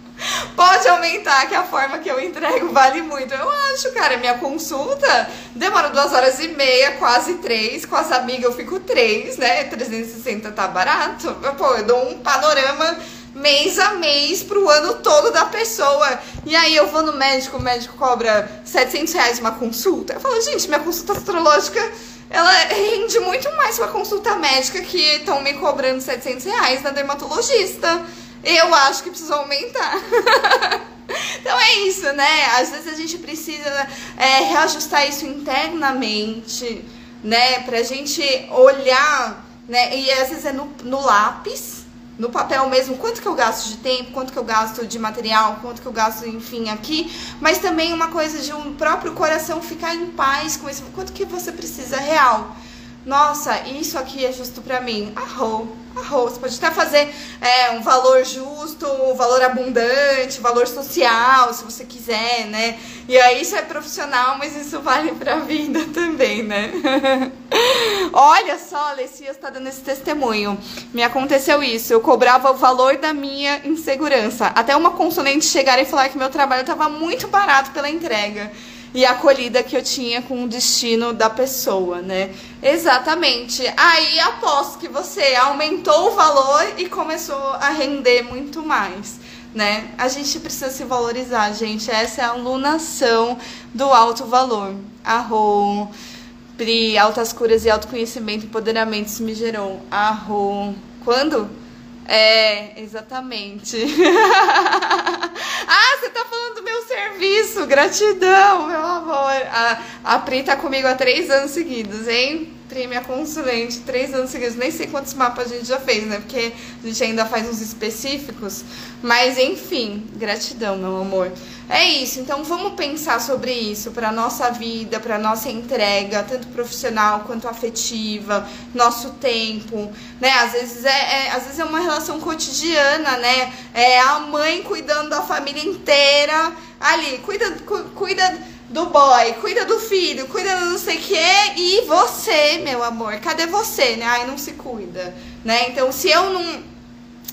Pode aumentar, que a forma que eu entrego vale muito. Eu acho, cara, minha consulta demora duas horas e meia, quase três. Com as amigas eu fico três, né? 360 tá barato. Pô, eu dou um panorama mês a mês pro ano todo da pessoa. E aí eu vou no médico, o médico cobra 700 reais uma consulta. Eu falo, gente, minha consulta astrológica ela rende muito mais que a consulta médica que estão me cobrando 700 reais na dermatologista. Eu acho que precisa aumentar. então é isso, né? Às vezes a gente precisa é, reajustar isso internamente, né? Pra gente olhar, né? E às vezes é no, no lápis no papel mesmo quanto que eu gasto de tempo, quanto que eu gasto de material, quanto que eu gasto, enfim, aqui, mas também uma coisa de um próprio coração ficar em paz com isso, quanto que você precisa real. Nossa, isso aqui é justo para mim. Arrou arroz. Pode até fazer é, um valor justo, um valor abundante, valor social, se você quiser, né? E aí isso é profissional, mas isso vale pra vida também, né? Olha só, a Alessia está dando esse testemunho. Me aconteceu isso. Eu cobrava o valor da minha insegurança. Até uma consulente chegar e falar que meu trabalho estava muito barato pela entrega e a acolhida que eu tinha com o destino da pessoa, né? Exatamente. Aí aposto que você aumentou o valor e começou a render muito mais. Né? A gente precisa se valorizar, gente. Essa é a alunação do alto valor. Arro, Pri, altas curas e autoconhecimento, empoderamento, me gerou. Arro. Quando? É, exatamente. ah, você tá falando do meu serviço. Gratidão, meu amor. A, a Pri tá comigo há três anos seguidos, hein? Pri, minha consulente, três anos seguidos. Nem sei quantos mapas a gente já fez, né? Porque a gente ainda faz uns específicos. Mas, enfim, gratidão, meu amor. É isso, então vamos pensar sobre isso para nossa vida, para nossa entrega, tanto profissional quanto afetiva, nosso tempo, né? Às vezes é, é, às vezes é uma relação cotidiana, né? É a mãe cuidando da família inteira ali, cuida, cu, cuida do boy, cuida do filho, cuida do não sei o que, e você, meu amor, cadê você, né? Ai, não se cuida, né? Então, se eu não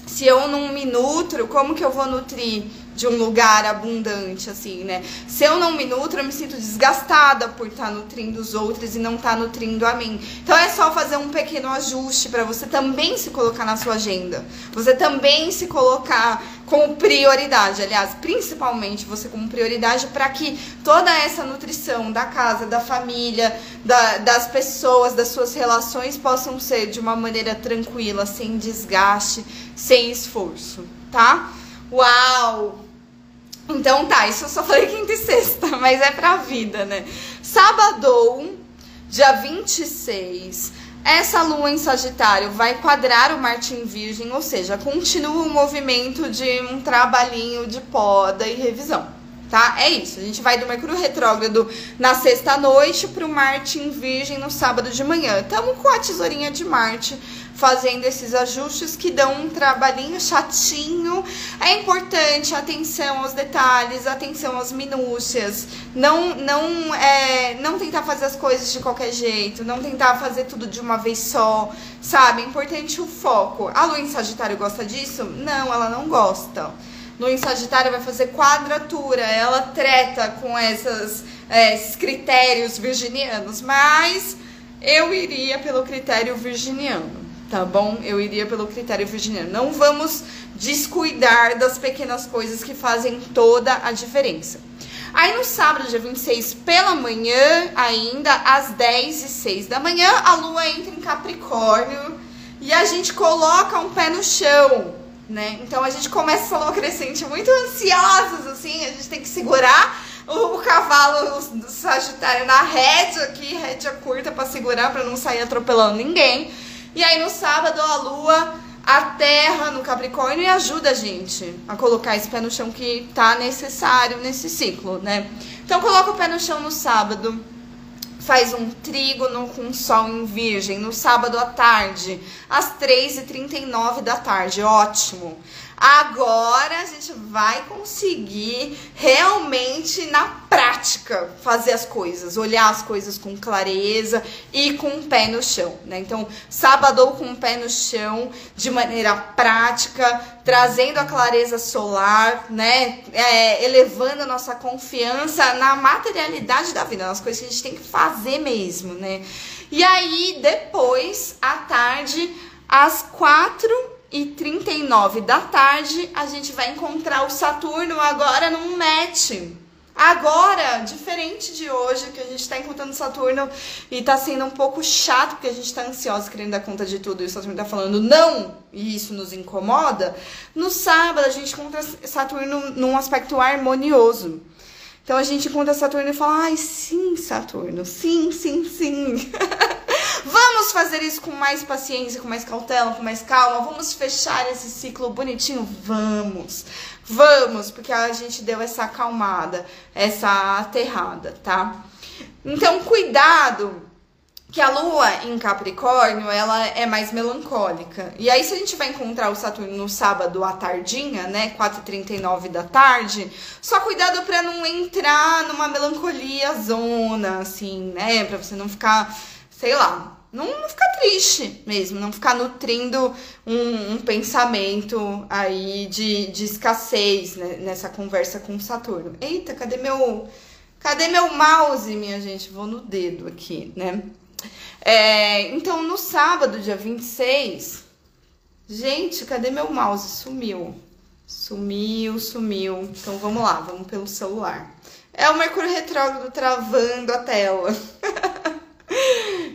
se eu não me nutro, como que eu vou nutrir de um lugar abundante, assim, né? Se eu não me nutro, eu me sinto desgastada por estar tá nutrindo os outros e não estar tá nutrindo a mim. Então é só fazer um pequeno ajuste para você também se colocar na sua agenda. Você também se colocar como prioridade, aliás, principalmente você como prioridade para que toda essa nutrição da casa, da família, da, das pessoas, das suas relações possam ser de uma maneira tranquila, sem desgaste, sem esforço, tá? Uau! Então tá, isso eu só falei quinta e sexta, mas é pra vida, né? Sábado, dia 26, essa lua em Sagitário vai quadrar o Marte em Virgem, ou seja, continua o movimento de um trabalhinho de poda e revisão, tá? É isso, a gente vai do Mercúrio retrógrado na sexta noite pro Marte em Virgem no sábado de manhã. Estamos com a tesourinha de Marte fazendo esses ajustes que dão um trabalhinho chatinho. É importante atenção aos detalhes, atenção às minúcias. Não, não, é, não tentar fazer as coisas de qualquer jeito, não tentar fazer tudo de uma vez só, sabe? É importante o foco. A lua em Sagitário gosta disso? Não, ela não gosta. Lua em Sagitário vai fazer quadratura, ela treta com essas, é, esses critérios virginianos, mas eu iria pelo critério virginiano tá bom? Eu iria pelo critério virginiano. Não vamos descuidar das pequenas coisas que fazem toda a diferença. Aí no sábado, dia 26, pela manhã, ainda às 10 e 6 da manhã, a lua entra em Capricórnio e a gente coloca um pé no chão, né? Então a gente começa essa lua crescente muito ansiosas, assim, a gente tem que segurar o, cavalo do Sagitário na rédea aqui, rédea curta para segurar, para não sair atropelando ninguém. E aí no sábado a lua, a terra no Capricórnio e ajuda a gente a colocar esse pé no chão que tá necessário nesse ciclo, né? Então coloca o pé no chão no sábado faz um trígono com sol em virgem no sábado à tarde, às 3h39 da tarde. Ótimo. Agora a gente vai conseguir realmente na prática fazer as coisas, olhar as coisas com clareza e com o pé no chão, né? Então, sábado com o pé no chão, de maneira prática, trazendo a clareza solar, né? É, elevando a nossa confiança na materialidade da vida, nas coisas que a gente tem que fazer mesmo, né? E aí, depois, à tarde, às quatro e 39 da tarde, a gente vai encontrar o Saturno agora num match. Agora, diferente de hoje, que a gente está encontrando Saturno e está sendo um pouco chato, porque a gente está ansioso querendo dar conta de tudo e o Saturno está falando não, e isso nos incomoda. No sábado, a gente encontra Saturno num aspecto harmonioso. Então a gente encontra Saturno e fala: ai, sim, Saturno, sim, sim, sim. Vamos fazer isso com mais paciência, com mais cautela, com mais calma. Vamos fechar esse ciclo bonitinho? Vamos. Vamos, porque a gente deu essa acalmada, essa aterrada, tá? Então, cuidado que a lua em Capricórnio, ela é mais melancólica. E aí, se a gente vai encontrar o Saturno no sábado à tardinha, né, 4h39 da tarde, só cuidado para não entrar numa melancolia zona, assim, né, para você não ficar sei lá, não, não ficar triste mesmo, não ficar nutrindo um, um pensamento aí de, de escassez né, nessa conversa com Saturno. Eita, cadê meu. Cadê meu mouse, minha gente? Vou no dedo aqui, né? É, então, no sábado, dia 26. Gente, cadê meu mouse? Sumiu. Sumiu, sumiu. Então vamos lá, vamos pelo celular. É o Mercúrio Retrógrado travando a tela.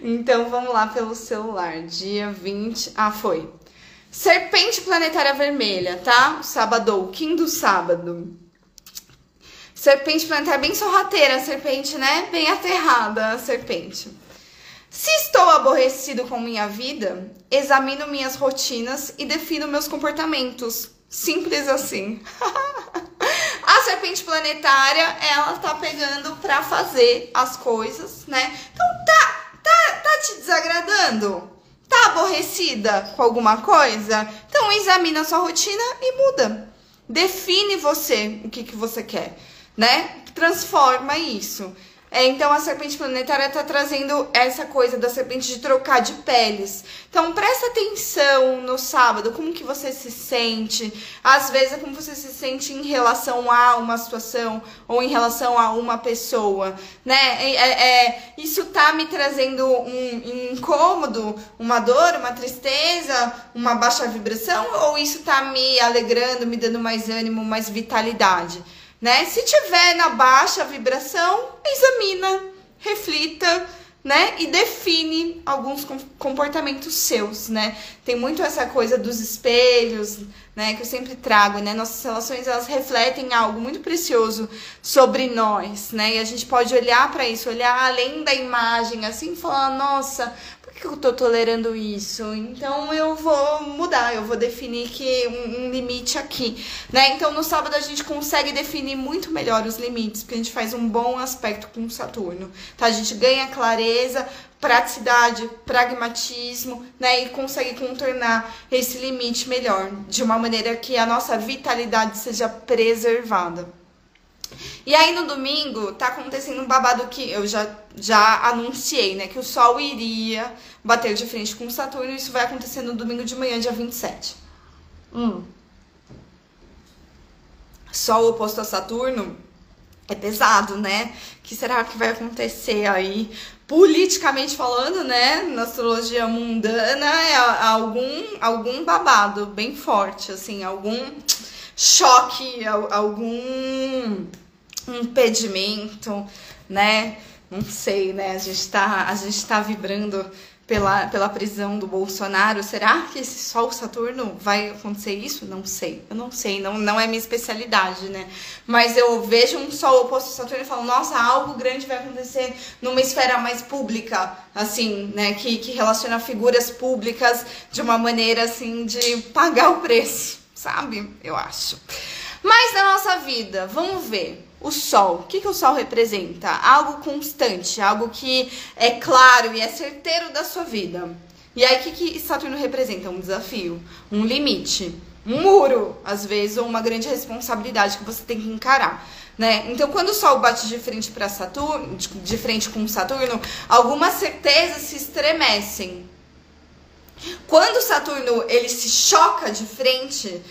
Então vamos lá pelo celular. Dia 20. Ah, foi. Serpente planetária vermelha, tá? Sábado, Kim do sábado. Serpente planetária bem sorrateira, serpente, né? Bem aterrada a serpente. Se estou aborrecido com minha vida, examino minhas rotinas e defino meus comportamentos. Simples assim. a serpente planetária, ela tá pegando pra fazer as coisas, né? Então te desagradando? Tá aborrecida com alguma coisa? Então examina a sua rotina e muda. Define você o que, que você quer, né? Transforma isso. É, então a serpente planetária está trazendo essa coisa da serpente de trocar de peles. Então presta atenção no sábado, como que você se sente. Às vezes é como você se sente em relação a uma situação ou em relação a uma pessoa, né? É, é, é isso tá me trazendo um incômodo, uma dor, uma tristeza, uma baixa vibração ou isso tá me alegrando, me dando mais ânimo, mais vitalidade? Né? Se tiver na baixa vibração, examina, reflita, né? E define alguns comportamentos seus, né? Tem muito essa coisa dos espelhos, né? Que eu sempre trago, né? Nossas relações elas refletem algo muito precioso sobre nós, né? E a gente pode olhar para isso, olhar além da imagem, assim, falar, nossa, que eu tô tolerando isso? Então eu vou mudar, eu vou definir que um, um, limite aqui, né? Então no sábado a gente consegue definir muito melhor os limites, porque a gente faz um bom aspecto com Saturno, tá? A gente ganha clareza, praticidade, pragmatismo, né? E consegue contornar esse limite melhor, de uma maneira que a nossa vitalidade seja preservada. E aí no domingo tá acontecendo um babado que eu já, já anunciei, né? Que o Sol iria bater de frente com o Saturno e isso vai acontecer no domingo de manhã, dia 27. Hum. Sol oposto a Saturno é pesado, né? O que será que vai acontecer aí? Politicamente falando, né? Na astrologia mundana, é algum, algum babado bem forte, assim, algum choque, algum impedimento, né? Não sei, né? A gente tá, a gente tá vibrando pela, pela prisão do Bolsonaro. Será que esse Sol Saturno vai acontecer isso? Não sei, eu não sei, não, não é minha especialidade, né? Mas eu vejo um Sol oposto a Saturno e falo, nossa, algo grande vai acontecer numa esfera mais pública, assim, né? Que, que relaciona figuras públicas de uma maneira assim de pagar o preço, sabe? Eu acho. Mas na nossa vida, vamos ver o sol. O que, que o sol representa? Algo constante, algo que é claro e é certeiro da sua vida. E aí, o que, que Saturno representa? Um desafio, um limite, um muro, às vezes, ou uma grande responsabilidade que você tem que encarar. Né? Então, quando o Sol bate de frente para Saturno, de frente com Saturno, algumas certezas se estremecem. Quando Saturno ele se choca de frente,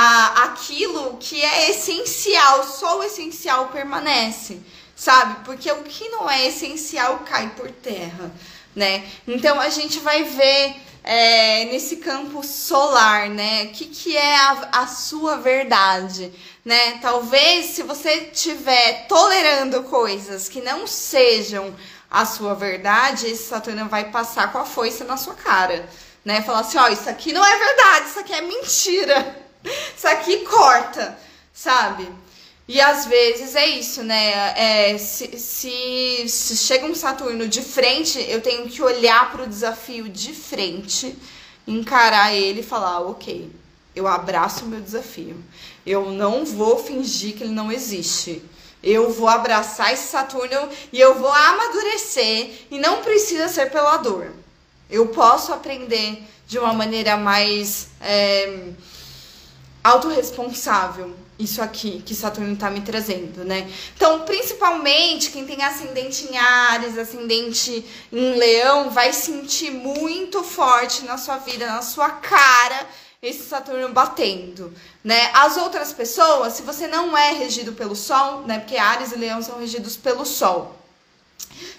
a, aquilo que é essencial, só o essencial permanece, sabe? Porque o que não é essencial cai por terra, né? Então a gente vai ver é, nesse campo solar, né? O que, que é a, a sua verdade, né? Talvez se você estiver tolerando coisas que não sejam a sua verdade, esse Saturno vai passar com a foice na sua cara, né? Falar assim, ó, isso aqui não é verdade, isso aqui é mentira. Isso aqui corta, sabe? E às vezes é isso, né? É, se, se, se, chega um Saturno de frente, eu tenho que olhar para o desafio de frente, encarar ele e falar: ok, eu abraço o meu desafio. Eu não vou fingir que ele não existe. Eu vou abraçar esse Saturno e eu vou amadurecer. E não precisa ser pela dor. Eu posso aprender de uma maneira mais. É, autorresponsável isso aqui que Saturno está me trazendo, né? Então, principalmente quem tem ascendente em Ares, ascendente em Leão, vai sentir muito forte na sua vida, na sua cara, esse Saturno batendo, né? As outras pessoas, se você não é regido pelo Sol, né? Porque Ares e Leão são regidos pelo Sol.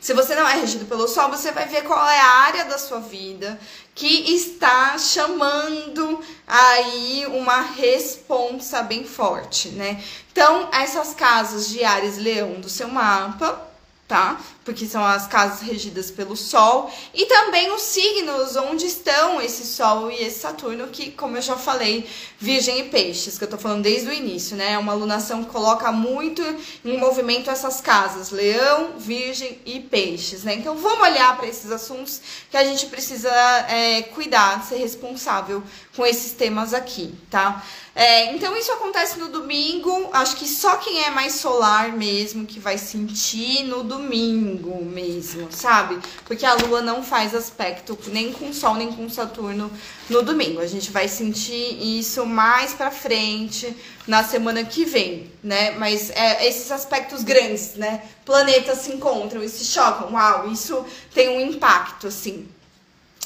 Se você não é regido pelo Sol, você vai ver qual é a área da sua vida que está chamando aí uma responsa bem forte, né? Então, essas casas de Ares Leão do seu mapa tá? Porque são as casas regidas pelo Sol e também os signos onde estão esse Sol e esse Saturno, que, como eu já falei, Virgem e Peixes, que eu tô falando desde o início, né? É uma alunação que coloca muito em movimento essas casas, Leão, Virgem e Peixes, né? Então vamos olhar para esses assuntos que a gente precisa é, cuidar, ser responsável com esses temas aqui, tá? É, então isso acontece no domingo, acho que só quem é mais solar mesmo que vai sentir no domingo mesmo, sabe? Porque a lua não faz aspecto nem com Sol nem com Saturno no domingo. A gente vai sentir isso mais pra frente, na semana que vem, né? Mas é, esses aspectos grandes, né? Planetas se encontram e se chocam, uau, isso tem um impacto, assim.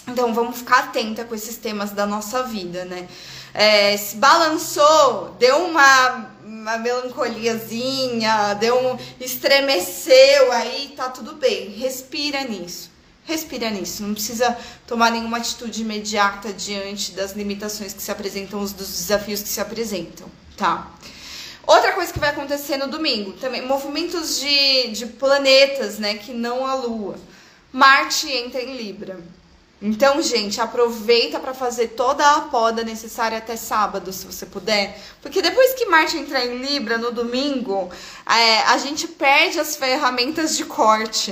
Então vamos ficar atenta com esses temas da nossa vida, né? É, se balançou, deu uma, uma melancoliazinha, deu um estremeceu, aí tá tudo bem. Respira nisso. Respira nisso, não precisa tomar nenhuma atitude imediata diante das limitações que se apresentam, dos desafios que se apresentam, tá? Outra coisa que vai acontecer no domingo, também movimentos de, de planetas, né, que não a Lua. Marte entra em Libra. Então, gente, aproveita para fazer toda a poda necessária até sábado, se você puder. Porque depois que Marte entrar em Libra no domingo, é, a gente perde as ferramentas de corte.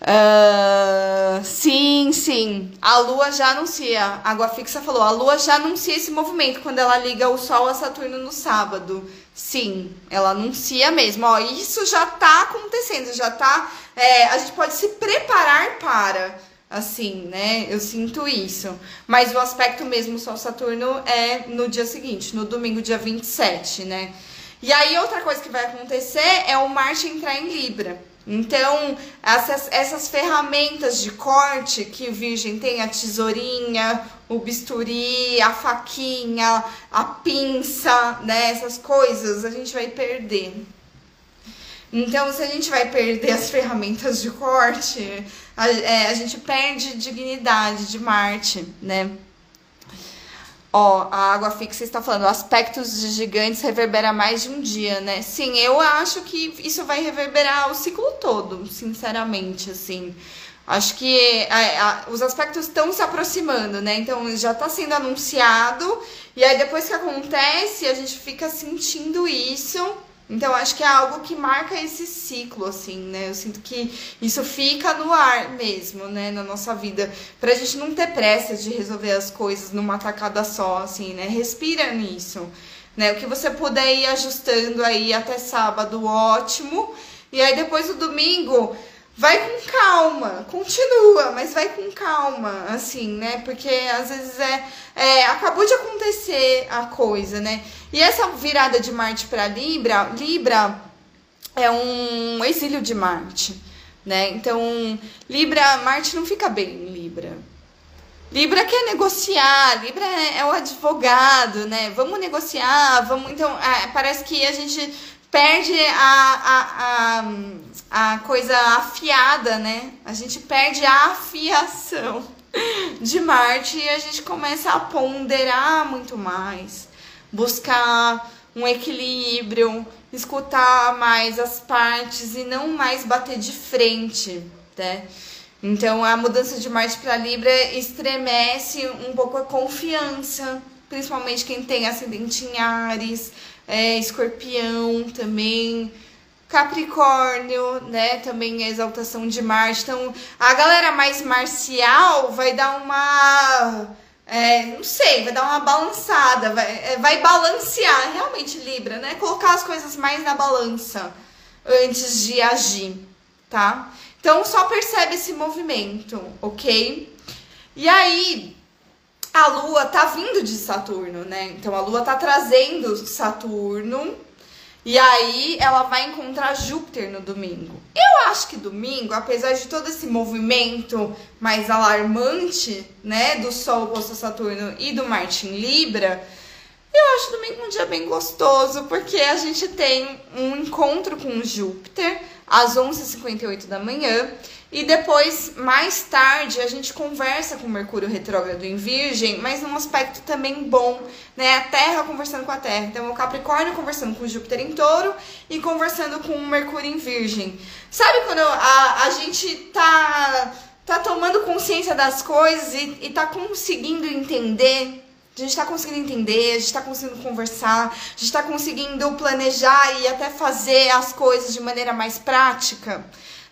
Uh, sim, sim. A Lua já anuncia. A Água Fixa falou. A Lua já anuncia esse movimento quando ela liga o Sol a Saturno no sábado. Sim, ela anuncia mesmo. Ó, isso já tá acontecendo. Já tá. É, a gente pode se preparar para assim, né? Eu sinto isso. Mas o aspecto mesmo Sol-Saturno é no dia seguinte, no domingo, dia 27, né? E aí, outra coisa que vai acontecer é o Marte entrar em Libra. Então, essas, essas ferramentas de corte que o Virgem tem, a tesourinha, o bisturi, a faquinha, a pinça, né? Essas coisas a gente vai perder. Então, se a gente vai perder as ferramentas de corte, a, é, a gente perde dignidade de Marte, né? Ó, a água fixa está falando, aspectos de gigantes reverbera mais de um dia, né? Sim, eu acho que isso vai reverberar o ciclo todo, sinceramente, assim. Acho que é, os aspectos estão se aproximando, né? Então já está sendo anunciado, e aí depois que acontece, a gente fica sentindo isso. Então acho que é algo que marca esse ciclo, assim, né? Eu sinto que isso fica no ar mesmo, né? Na nossa vida. Pra gente não ter pressa de resolver as coisas numa tacada só, assim, né? Respira nisso. Né? O que você puder ir ajustando aí até sábado, ótimo. E aí depois do domingo, vai com calma, continua, mas vai com calma, assim, né? Porque às vezes é, é acabou de acontecer a coisa, né? E essa virada de Marte para Libra, Libra é um exílio de Marte, né? Então, Libra, Marte não fica bem em Libra. Libra quer negociar, Libra é, é o advogado, né? Vamos negociar, vamos. Então, é, parece que a gente perde a, a, a, a coisa afiada, né? A gente perde a afiação de Marte e a gente começa a ponderar muito mais, buscar um equilíbrio, escutar mais as partes e não mais bater de frente, né? Então a mudança de Marte para Libra estremece um pouco a confiança, principalmente quem tem ascendente em Ares, é, escorpião também, Capricórnio, né? Também a exaltação de Marte. Então, a galera mais marcial vai dar uma. É, não sei, vai dar uma balançada, vai, é, vai balancear, realmente, Libra, né? Colocar as coisas mais na balança antes de agir, tá? Então, só percebe esse movimento, ok? E aí, a Lua tá vindo de Saturno, né? Então a Lua tá trazendo Saturno e aí ela vai encontrar Júpiter no domingo. Eu acho que domingo, apesar de todo esse movimento mais alarmante, né, do Sol oposto a Saturno e do Marte em Libra, eu acho domingo um dia bem gostoso, porque a gente tem um encontro com Júpiter às 11h58 da manhã e depois, mais tarde, a gente conversa com Mercúrio retrógrado em Virgem, mas num aspecto também bom, né? A Terra conversando com a Terra. Então, o Capricórnio conversando com Júpiter em Touro e conversando com Mercúrio em Virgem. Sabe quando a, a gente tá, tá tomando consciência das coisas e, e tá conseguindo entender? A gente está conseguindo entender, a gente está conseguindo conversar, a gente está conseguindo planejar e até fazer as coisas de maneira mais prática.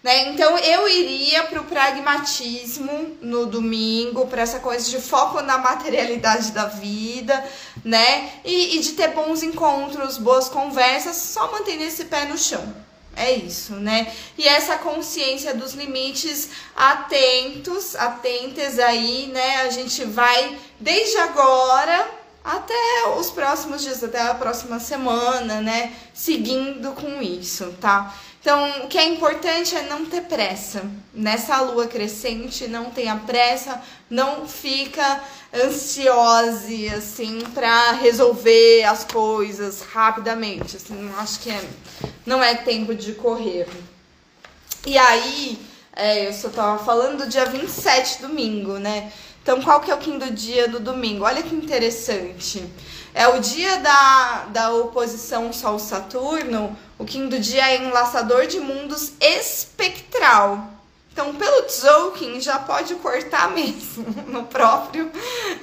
Né? Então eu iria para o pragmatismo no domingo, para essa coisa de foco na materialidade da vida, né? E, e de ter bons encontros, boas conversas, só mantendo esse pé no chão. É isso, né? E essa consciência dos limites, atentos, atentas aí, né? A gente vai desde agora até os próximos dias, até a próxima semana, né? Seguindo com isso, tá? Então, o que é importante é não ter pressa. Nessa lua crescente, não tenha pressa, não fica ansiosa, assim, para resolver as coisas rapidamente. Assim, acho que é, não é tempo de correr. E aí, é, eu só tava falando do dia 27, domingo, né? Então, qual que é o quinto dia do domingo? Olha que interessante. É o dia da, da oposição Sol-Saturno, o quinto dia é enlaçador de mundos espectral. Então, pelo Tzolk'in, já pode cortar mesmo no próprio.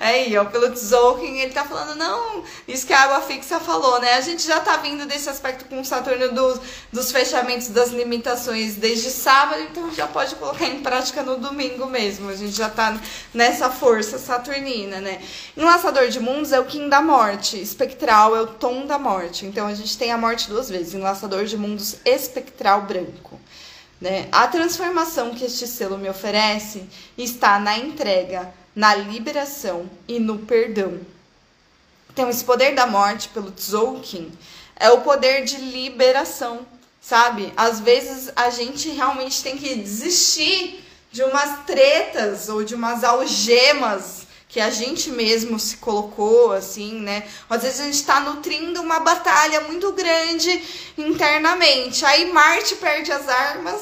Aí, ó, pelo Tzolk'in, ele tá falando, não, isso que a água fixa falou, né? A gente já tá vindo desse aspecto com o Saturno dos, dos fechamentos, das limitações desde sábado, então já pode colocar em prática no domingo mesmo. A gente já tá nessa força saturnina, né? Enlaçador de mundos é o Kim da morte, espectral é o tom da morte. Então, a gente tem a morte duas vezes, enlaçador de mundos espectral branco. Né? A transformação que este selo me oferece está na entrega, na liberação e no perdão. Então, esse poder da morte pelo Tzolk'in é o poder de liberação, sabe? Às vezes a gente realmente tem que desistir de umas tretas ou de umas algemas que a gente mesmo se colocou, assim, né? Às vezes a gente está nutrindo uma batalha muito grande internamente. Aí Marte perde as armas,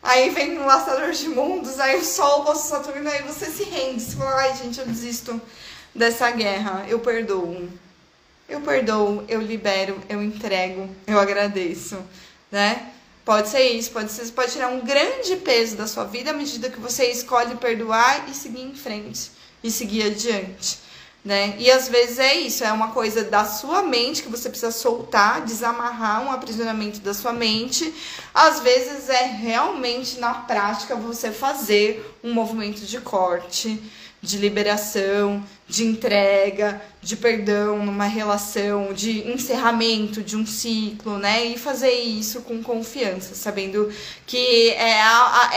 aí vem um laçador de mundos, aí o Sol, o Saturno, aí você se rende. Você fala, ai gente, eu desisto dessa guerra, eu perdoo. Eu perdoo, eu libero, eu entrego, eu agradeço, né? Pode ser isso, pode ser, pode tirar um grande peso da sua vida à medida que você escolhe perdoar e seguir em frente e seguir adiante né? E às vezes é isso, é uma coisa da sua mente que você precisa soltar, desamarrar um aprisionamento da sua mente. Às vezes é realmente na prática você fazer um movimento de corte de liberação, de entrega, de perdão numa relação, de encerramento de um ciclo, né? E fazer isso com confiança, sabendo que é,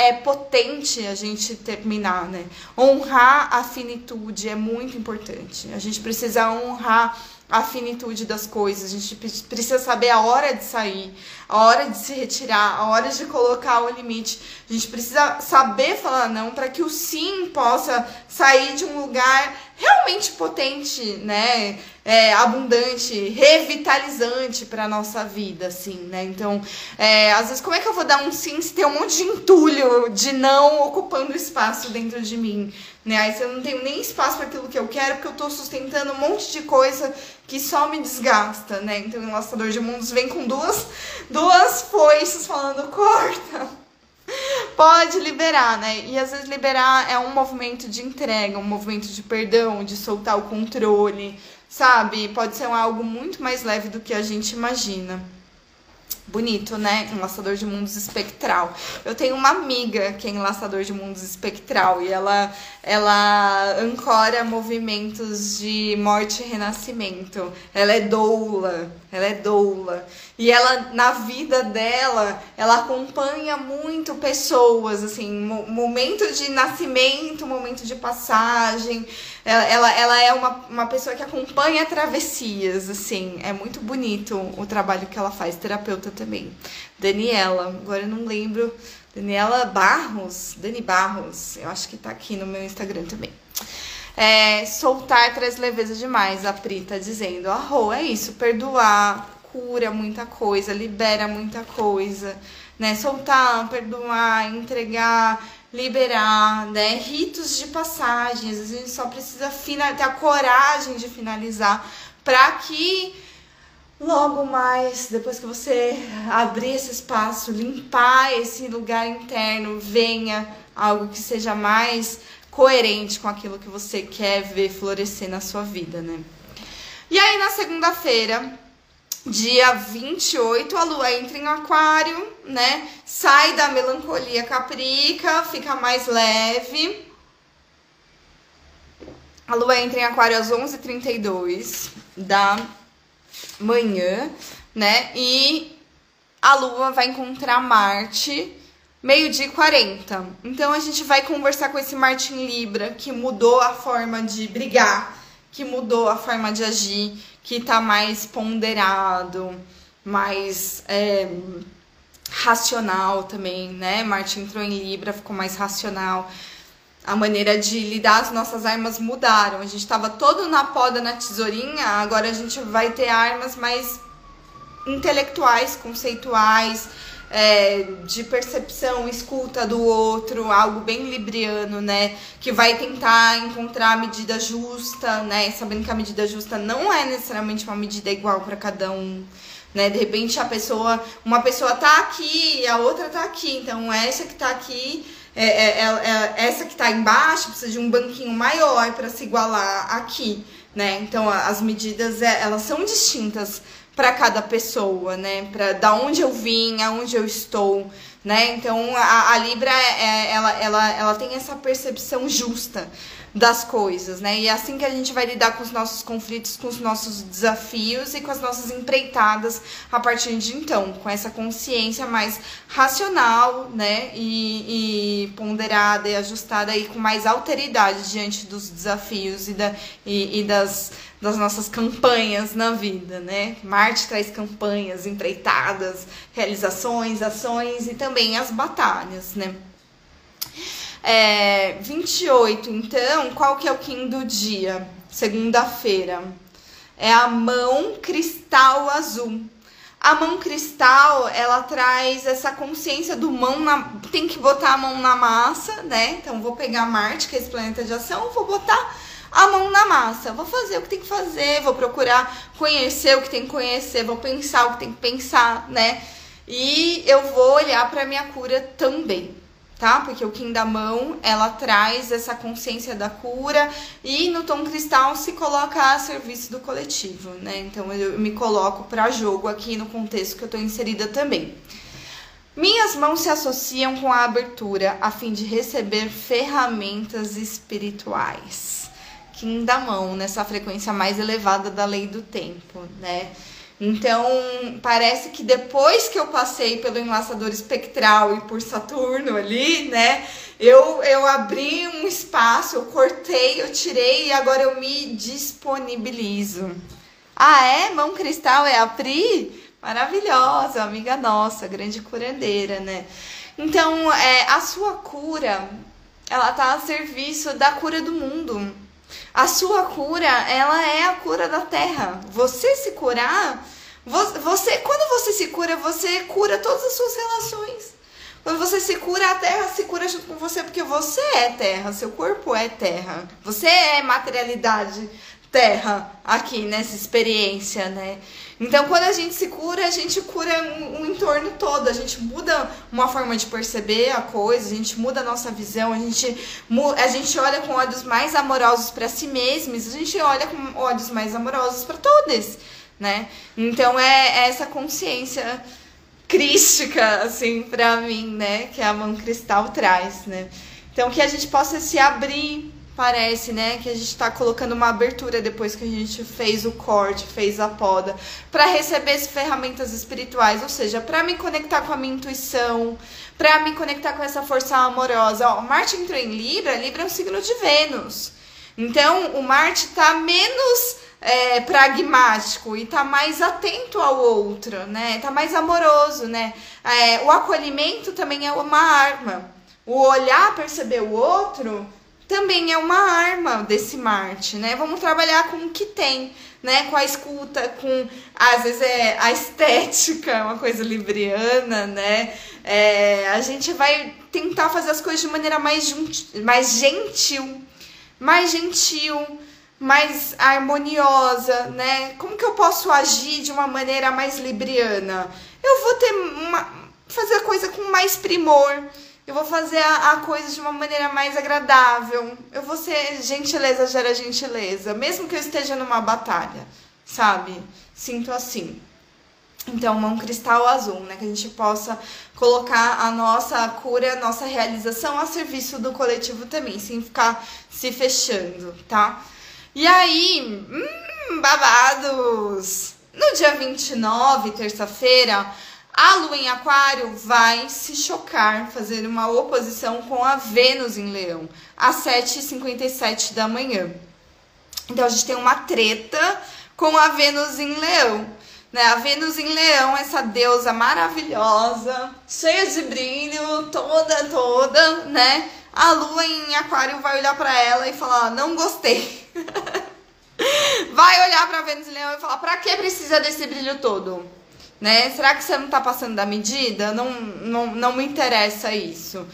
é potente a gente terminar, né? Honrar a finitude é muito importante. A gente precisa honrar a finitude das coisas, a gente precisa saber a hora de sair, a hora de se retirar, a hora de colocar o limite. A gente precisa saber falar não para que o sim possa sair de um lugar realmente potente, né? É, abundante, revitalizante para nossa vida, assim, né? Então, é, às vezes, como é que eu vou dar um sim se tem um monte de entulho de não ocupando espaço dentro de mim, né? Aí eu não tenho nem espaço para aquilo que eu quero, porque eu tô sustentando um monte de coisa que só me desgasta, né? Então, o Enlaçador de Mundos vem com duas, duas foices falando, corta pode liberar, né? E às vezes liberar é um movimento de entrega, um movimento de perdão, de soltar o controle, sabe? Pode ser algo muito mais leve do que a gente imagina. Bonito, né? Enlaçador de mundos espectral. Eu tenho uma amiga que é enlaçador de mundos espectral e ela, ela ancora movimentos de morte e renascimento. Ela é doula, ela é doula. E ela, na vida dela, ela acompanha muito pessoas, assim, momento de nascimento, momento de passagem. Ela, ela, ela é uma, uma pessoa que acompanha travessias, assim. É muito bonito o trabalho que ela faz, terapeuta também. Daniela, agora eu não lembro. Daniela Barros, Dani Barros, eu acho que tá aqui no meu Instagram também. É, soltar traz leveza demais, a Pri tá dizendo. Arro, é isso, perdoar, cura muita coisa, libera muita coisa, né? Soltar, perdoar, entregar, liberar, né? Ritos de passagem, às vezes a gente só precisa ter a coragem de finalizar para que logo mais, depois que você abrir esse espaço, limpar esse lugar interno, venha algo que seja mais coerente com aquilo que você quer ver florescer na sua vida, né? E aí na segunda-feira, Dia 28, a lua entra em aquário, né? Sai da melancolia caprica, fica mais leve. A lua entra em aquário às 11h32 da manhã, né? E a lua vai encontrar Marte meio-dia e 40. Então a gente vai conversar com esse Marte em Libra que mudou a forma de brigar, que mudou a forma de agir que tá mais ponderado, mais é, racional também, né? Marte entrou em Libra, ficou mais racional. A maneira de lidar as nossas armas mudaram. A gente estava todo na poda, na tesourinha, agora a gente vai ter armas mais intelectuais, conceituais, é, de percepção, escuta do outro, algo bem libriano, né? Que vai tentar encontrar a medida justa, né? Sabendo que a medida justa não é necessariamente uma medida igual para cada um. Né? De repente a pessoa, uma pessoa tá aqui e a outra tá aqui, então essa que tá aqui é, é, é, é essa que está embaixo precisa de um banquinho maior para se igualar aqui, né? Então as medidas é, elas são distintas para cada pessoa, né? Para da onde eu vim, aonde eu estou, né? Então a, a Libra é, é, ela, ela, ela tem essa percepção justa das coisas, né? E é assim que a gente vai lidar com os nossos conflitos, com os nossos desafios e com as nossas empreitadas a partir de então, com essa consciência mais racional, né? E, e ponderada e ajustada e com mais alteridade diante dos desafios e, da, e, e das das nossas campanhas na vida, né? Marte traz campanhas, empreitadas, realizações, ações e também as batalhas, né? É, 28, então, qual que é o Kim do dia? Segunda-feira. É a mão cristal azul. A mão cristal, ela traz essa consciência do mão na. Tem que botar a mão na massa, né? Então, vou pegar Marte, que é esse planeta de ação, vou botar a mão na massa. Vou fazer o que tem que fazer, vou procurar conhecer o que tem que conhecer, vou pensar o que tem que pensar, né? E eu vou olhar para minha cura também, tá? Porque o Kim da mão, ela traz essa consciência da cura e no tom cristal se coloca a serviço do coletivo, né? Então eu me coloco para jogo aqui no contexto que eu tô inserida também. Minhas mãos se associam com a abertura a fim de receber ferramentas espirituais. Kim da mão, nessa frequência mais elevada da lei do tempo, né? Então, parece que depois que eu passei pelo enlaçador espectral e por Saturno ali, né? Eu, eu abri um espaço, eu cortei, eu tirei e agora eu me disponibilizo. Ah, é? Mão cristal é a Pri? Maravilhosa, amiga nossa, grande curandeira, né? Então, é, a sua cura, ela tá a serviço da cura do mundo. A sua cura, ela é a cura da terra. Você se curar, você, quando você se cura, você cura todas as suas relações. Quando você se cura, a terra se cura junto com você, porque você é terra, seu corpo é terra. Você é materialidade terra aqui nessa experiência, né? Então, quando a gente se cura, a gente cura o um, entorno todo, a gente muda uma forma de perceber a coisa, a gente muda a nossa visão, a gente, a gente olha com olhos mais amorosos para si mesmos, a gente olha com olhos mais amorosos para todos, né? Então, é, é essa consciência crística, assim, para mim, né? Que a mão cristal traz, né? Então, que a gente possa se abrir Parece, né, que a gente está colocando uma abertura depois que a gente fez o corte, fez a poda, para receber essas ferramentas espirituais, ou seja, para me conectar com a minha intuição, para me conectar com essa força amorosa. Ó, Marte entrou em Libra, Libra é um signo de Vênus. Então, o Marte está menos é, pragmático e tá mais atento ao outro, né? Tá mais amoroso, né? É, o acolhimento também é uma arma. O olhar, perceber o outro também é uma arma desse Marte, né? Vamos trabalhar com o que tem, né? Com a escuta, com às vezes é a estética, uma coisa libriana, né? É, a gente vai tentar fazer as coisas de maneira mais, mais gentil, mais gentil, mais harmoniosa, né? Como que eu posso agir de uma maneira mais libriana? Eu vou ter uma, fazer a coisa com mais primor eu vou fazer a, a coisa de uma maneira mais agradável. Eu vou ser gentileza gera gentileza, mesmo que eu esteja numa batalha, sabe? Sinto assim. Então, um cristal azul, né? Que a gente possa colocar a nossa cura, a nossa realização a serviço do coletivo também, sem ficar se fechando, tá? E aí, hum, babados! No dia 29, terça-feira, a lua em Aquário vai se chocar, fazer uma oposição com a Vênus em Leão, às 7h57 da manhã. Então a gente tem uma treta com a Vênus em Leão. Né? A Vênus em Leão, essa deusa maravilhosa, cheia de brilho, toda, toda, né? A lua em Aquário vai olhar para ela e falar: Não gostei. vai olhar para Vênus em Leão e falar: Para que precisa desse brilho todo? Né? Será que você não tá passando da medida? Não, não, não me interessa isso.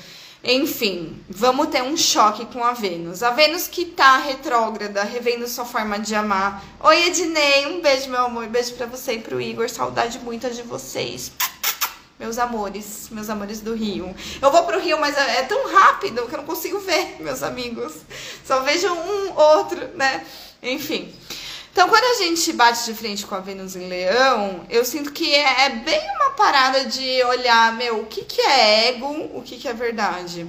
Enfim, vamos ter um choque com a Vênus. A Vênus que tá retrógrada, revendo sua forma de amar. Oi, Ednei, um beijo, meu amor. Beijo pra você e pro Igor. Saudade muita de vocês. Meus amores, meus amores do Rio. Eu vou pro Rio, mas é, é tão rápido que eu não consigo ver, meus amigos. Só vejo um outro, né? Enfim. Então, quando a gente bate de frente com a Vênus em Leão, eu sinto que é, é bem uma parada de olhar, meu, o que, que é ego, o que, que é verdade.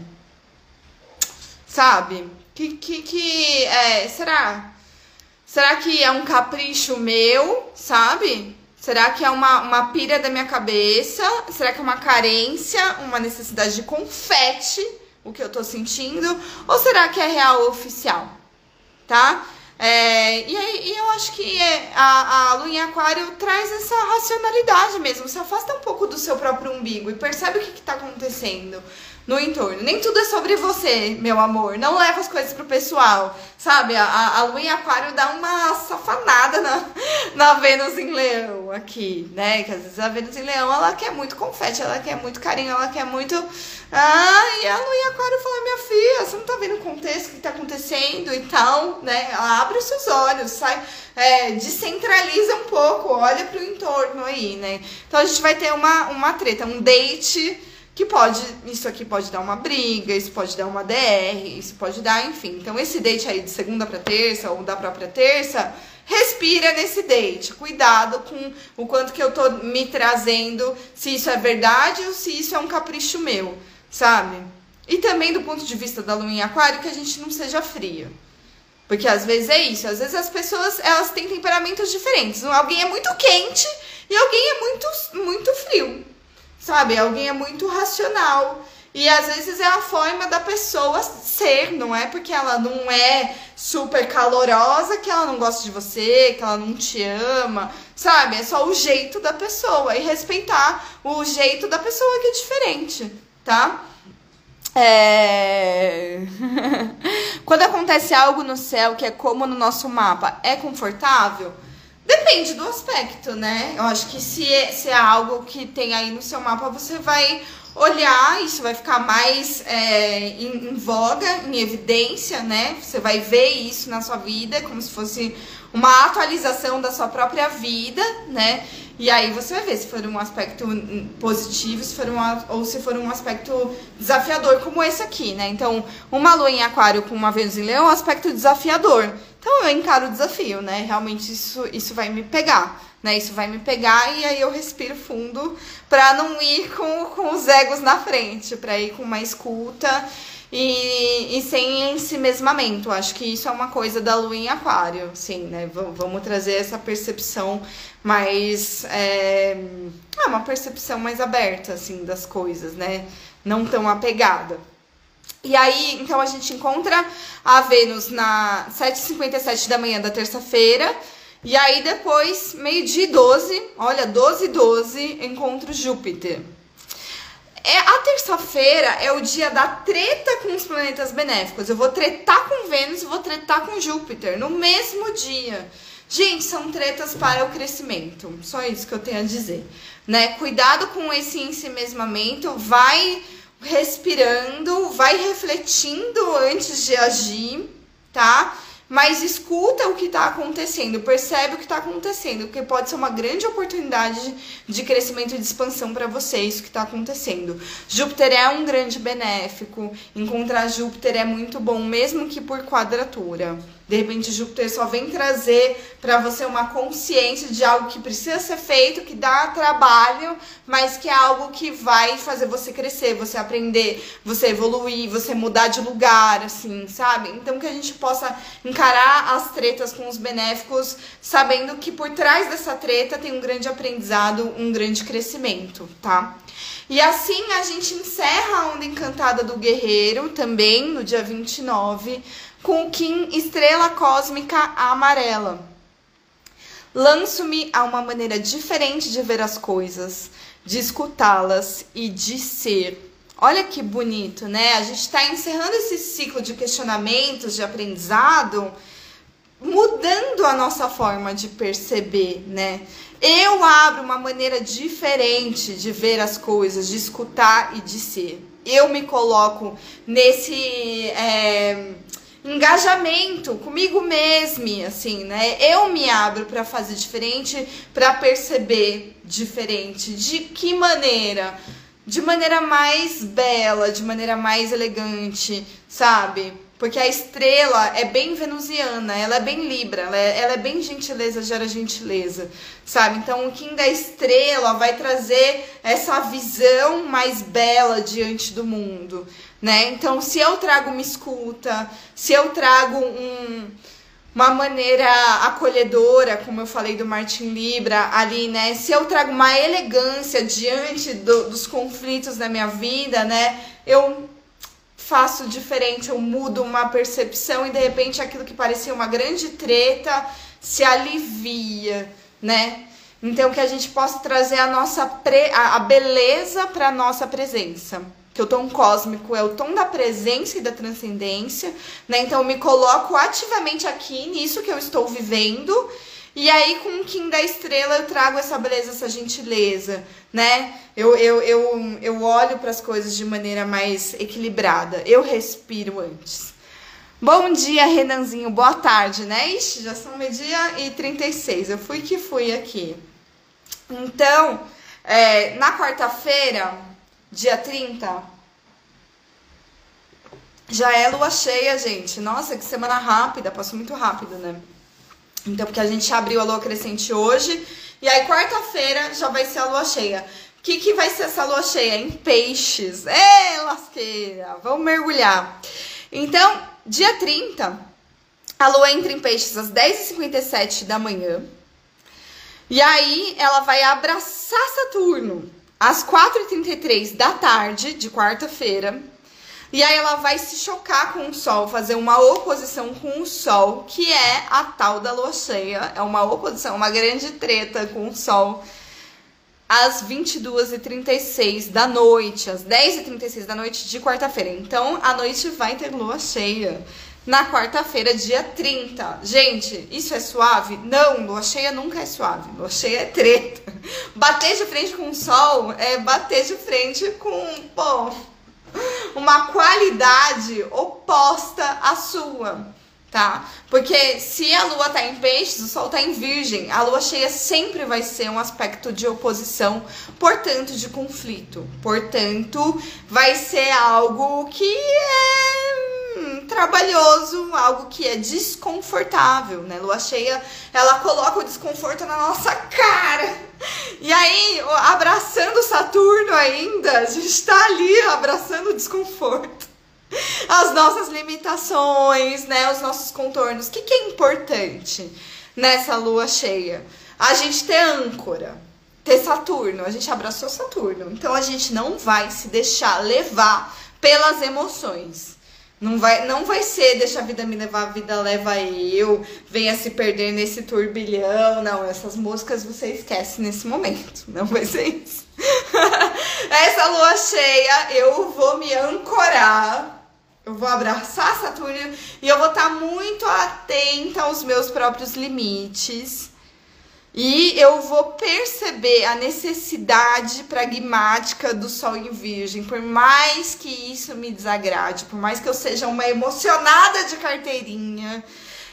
Sabe? Que, que, que é, será? Será que é um capricho meu, sabe? Será que é uma, uma pira da minha cabeça? Será que é uma carência, uma necessidade de confete, o que eu tô sentindo? Ou será que é real oficial? Tá? É, e, aí, e eu acho que é, a, a lua em aquário traz essa racionalidade mesmo. Se afasta um pouco do seu próprio umbigo e percebe o que está acontecendo. No entorno. Nem tudo é sobre você, meu amor. Não leva as coisas pro pessoal, sabe? A, a lua em aquário dá uma safanada na, na Vênus em leão aqui, né? Que às vezes a Vênus em leão, ela quer muito confete, ela quer muito carinho, ela quer muito... Ah, e a lua em aquário fala, minha filha, você não tá vendo o contexto que tá acontecendo e tal, né? Ela abre os seus olhos, sai... É, descentraliza um pouco, olha pro entorno aí, né? Então a gente vai ter uma, uma treta, um date que pode, isso aqui pode dar uma briga, isso pode dar uma DR, isso pode dar, enfim. Então esse date aí de segunda para terça ou da própria terça, respira nesse date. Cuidado com o quanto que eu tô me trazendo, se isso é verdade ou se isso é um capricho meu, sabe? E também do ponto de vista da lua em aquário, que a gente não seja fria. Porque às vezes é isso, às vezes as pessoas, elas têm temperamentos diferentes. Alguém é muito quente e alguém é muito muito frio sabe? Alguém é muito racional. E às vezes é a forma da pessoa ser, não é porque ela não é super calorosa que ela não gosta de você, que ela não te ama, sabe? É só o jeito da pessoa e respeitar o jeito da pessoa que é diferente, tá? É... Quando acontece algo no céu que é como no nosso mapa, é confortável? Depende do aspecto, né? Eu acho que se é, se é algo que tem aí no seu mapa, você vai olhar, isso vai ficar mais é, em, em, voga, em evidência, né? Você vai ver isso na sua vida, como se fosse uma atualização da sua própria vida, né? E aí você vai ver se for um aspecto positivo, se for ou se for um aspecto desafiador, como esse aqui, né? Então, uma lua em aquário com uma Vênus em leão é um aspecto desafiador. Então eu encaro o desafio, né? Realmente isso, isso vai me pegar, né? Isso vai me pegar e aí eu respiro fundo para não ir com, com os egos na frente, para ir com uma escuta e, e sem ensimesmamento. Acho que isso é uma coisa da lua em aquário, sim, né? V vamos trazer essa percepção mais. É, é uma percepção mais aberta, assim, das coisas, né? Não tão apegada. E aí, então a gente encontra a Vênus na 7h57 da manhã da terça-feira. E aí depois, meio-dia 12, olha, 12 e 12, encontro Júpiter. É, a terça-feira é o dia da treta com os planetas benéficos. Eu vou tretar com Vênus e vou tretar com Júpiter no mesmo dia. Gente, são tretas para o crescimento. Só isso que eu tenho a dizer. Né? Cuidado com esse ensimesmamento. Vai respirando, vai refletindo antes de agir, tá? Mas escuta o que está acontecendo, percebe o que está acontecendo, porque pode ser uma grande oportunidade de crescimento e de expansão para você, isso que está acontecendo. Júpiter é um grande benéfico, encontrar Júpiter é muito bom, mesmo que por quadratura. De repente, Júpiter só vem trazer para você uma consciência de algo que precisa ser feito, que dá trabalho, mas que é algo que vai fazer você crescer, você aprender, você evoluir, você mudar de lugar, assim, sabe? Então, que a gente possa encarar as tretas com os benéficos, sabendo que por trás dessa treta tem um grande aprendizado, um grande crescimento, tá? E assim a gente encerra a onda encantada do guerreiro também no dia 29 com Kim Estrela Cósmica Amarela. Lanço-me a uma maneira diferente de ver as coisas, de escutá-las e de ser. Olha que bonito, né? A gente está encerrando esse ciclo de questionamentos, de aprendizado, mudando a nossa forma de perceber, né? Eu abro uma maneira diferente de ver as coisas, de escutar e de ser. Eu me coloco nesse. É engajamento comigo mesma, assim, né? Eu me abro para fazer diferente, para perceber diferente. De que maneira? De maneira mais bela, de maneira mais elegante, sabe? Porque a estrela é bem venusiana, ela é bem libra, ela é, ela é bem gentileza, gera gentileza, sabe? Então o Kim da estrela vai trazer essa visão mais bela diante do mundo, né? Então se eu trago uma escuta, se eu trago um, uma maneira acolhedora, como eu falei do Martin Libra ali, né? Se eu trago uma elegância diante do, dos conflitos da minha vida, né? Eu faço diferente, eu mudo uma percepção e de repente aquilo que parecia uma grande treta se alivia, né? Então que a gente possa trazer a nossa pre... a beleza para nossa presença, que o tom cósmico é o tom da presença e da transcendência, né? Então eu me coloco ativamente aqui nisso que eu estou vivendo. E aí, com o Kim da estrela, eu trago essa beleza, essa gentileza, né? Eu, eu, eu, eu olho para as coisas de maneira mais equilibrada. Eu respiro antes. Bom dia, Renanzinho. Boa tarde, né? Ixi, já são meio-dia e 36. Eu fui que fui aqui. Então, é, na quarta-feira, dia 30, já é lua cheia, gente. Nossa, que semana rápida, passou muito rápido, né? Então, porque a gente abriu a lua crescente hoje, e aí quarta-feira já vai ser a lua cheia. O que, que vai ser essa lua cheia? Em peixes. É, lasqueira! Vamos mergulhar. Então, dia 30, a lua entra em peixes às 10h57 da manhã. E aí ela vai abraçar Saturno às 4h33 da tarde de quarta-feira. E aí ela vai se chocar com o Sol, fazer uma oposição com o Sol, que é a tal da lua cheia. É uma oposição, uma grande treta com o Sol. Às 22h36 da noite, às 10h36 da noite de quarta-feira. Então, a noite vai ter lua cheia na quarta-feira, dia 30. Gente, isso é suave? Não, lua cheia nunca é suave. Lua cheia é treta. Bater de frente com o sol é bater de frente com, pô, uma qualidade oposta à sua, tá? Porque se a lua tá em peixes, o sol tá em virgem. A lua cheia sempre vai ser um aspecto de oposição, portanto, de conflito. Portanto, vai ser algo que é trabalhoso, algo que é desconfortável, né? Lua cheia, ela coloca o desconforto na nossa cara. E aí, abraçando Saturno ainda, a gente tá ali abraçando o desconforto. As nossas limitações, né? Os nossos contornos. O que, que é importante nessa lua cheia? A gente ter âncora, ter Saturno. A gente abraçou Saturno. Então a gente não vai se deixar levar pelas emoções. Não vai, não vai ser deixa a vida me levar, a vida leva eu, venha se perder nesse turbilhão. Não, essas músicas você esquece nesse momento. Não vai ser isso. Essa lua cheia, eu vou me ancorar. Eu vou abraçar Saturno e eu vou estar muito atenta aos meus próprios limites e eu vou perceber a necessidade pragmática do Sol em Virgem, por mais que isso me desagrade, por mais que eu seja uma emocionada de carteirinha,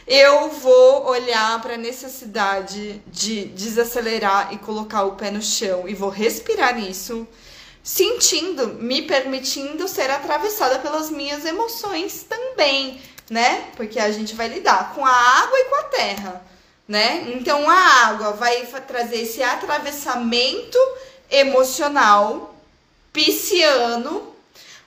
eu vou olhar para a necessidade de desacelerar e colocar o pé no chão. E vou respirar nisso, sentindo, me permitindo ser atravessada pelas minhas emoções também, né? Porque a gente vai lidar com a água e com a terra né? Então a água vai trazer esse atravessamento emocional pisciano,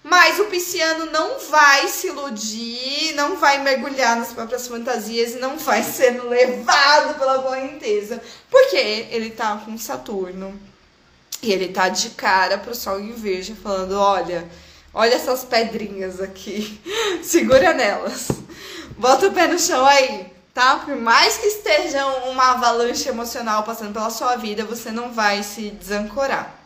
mas o pisciano não vai se iludir, não vai mergulhar nas próprias fantasias e não vai ser levado pela correnteza, porque ele tá com Saturno e ele tá de cara pro sol em virgem falando, olha, olha essas pedrinhas aqui, segura nelas. Bota o pé no chão aí tá? Por mais que esteja uma avalanche emocional passando pela sua vida, você não vai se desancorar.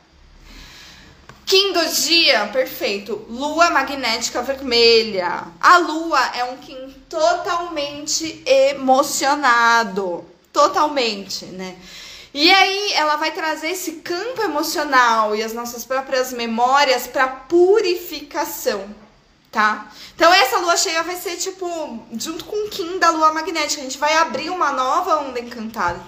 Do dia, perfeito. Lua magnética vermelha. A lua é um Kim totalmente emocionado. Totalmente, né? E aí ela vai trazer esse campo emocional e as nossas próprias memórias para purificação tá? Então essa lua cheia vai ser tipo, junto com o Kim da lua magnética, a gente vai abrir uma nova onda encantada.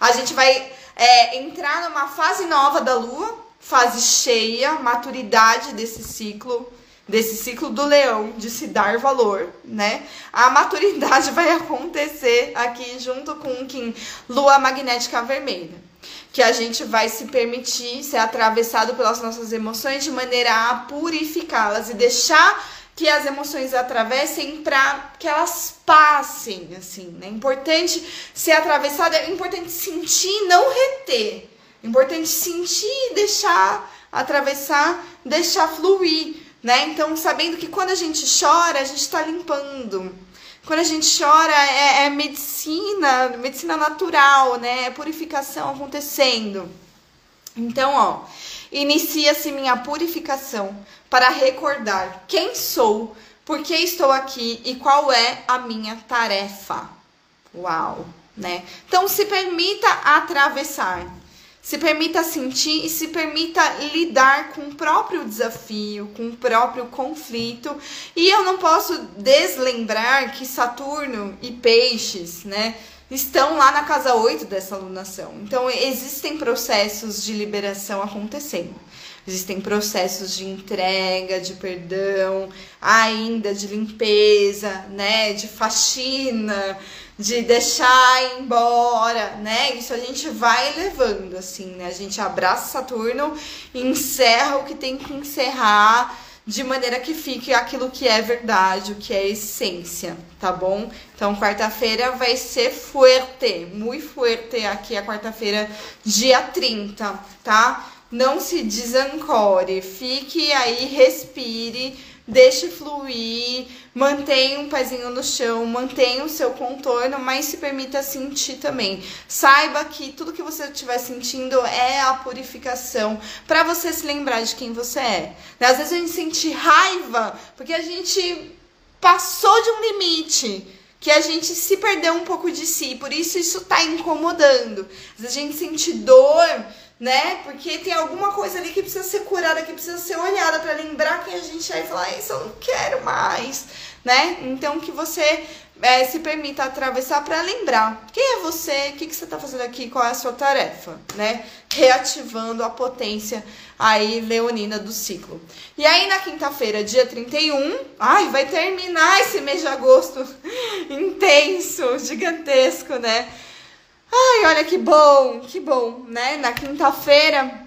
A gente vai é, entrar numa fase nova da lua, fase cheia, maturidade desse ciclo, desse ciclo do leão, de se dar valor, né? A maturidade vai acontecer aqui junto com o Kim, lua magnética vermelha que a gente vai se permitir ser atravessado pelas nossas emoções de maneira a purificá-las e deixar que as emoções atravessem para que elas passem, assim, né? Importante ser atravessada, é importante sentir, não reter. Importante sentir, deixar atravessar, deixar fluir, né? Então, sabendo que quando a gente chora, a gente está limpando. Quando a gente chora, é, é medicina, medicina natural, né? É purificação acontecendo. Então, ó, inicia-se minha purificação para recordar quem sou, por que estou aqui e qual é a minha tarefa. Uau, né? Então se permita atravessar, se permita sentir e se permita lidar com o próprio desafio, com o próprio conflito. E eu não posso deslembrar que Saturno e Peixes, né? Estão lá na casa 8 dessa alunação. Então, existem processos de liberação acontecendo. Existem processos de entrega, de perdão, ainda de limpeza, né, de faxina, de deixar embora, né? Isso a gente vai levando assim, né? A gente abraça Saturno, encerra o que tem que encerrar de maneira que fique aquilo que é verdade, o que é essência, tá bom? Então, quarta-feira vai ser fuerte, muito fuerte aqui a quarta-feira, dia 30, tá? Não se desancore, fique aí, respire, deixe fluir, mantenha um pezinho no chão, mantenha o seu contorno, mas se permita sentir também. Saiba que tudo que você estiver sentindo é a purificação para você se lembrar de quem você é. Às vezes a gente sente raiva porque a gente passou de um limite que a gente se perdeu um pouco de si, por isso isso tá incomodando. Às vezes a gente sente dor né? Porque tem alguma coisa ali que precisa ser curada, que precisa ser olhada para lembrar quem a gente é e falar, isso eu não quero mais, né? Então que você é, se permita atravessar para lembrar quem é você, o que, que você está fazendo aqui, qual é a sua tarefa, né? Reativando a potência aí leonina do ciclo. E aí na quinta-feira, dia 31, ai, vai terminar esse mês de agosto intenso, gigantesco, né? Ai, olha que bom, que bom, né? Na quinta-feira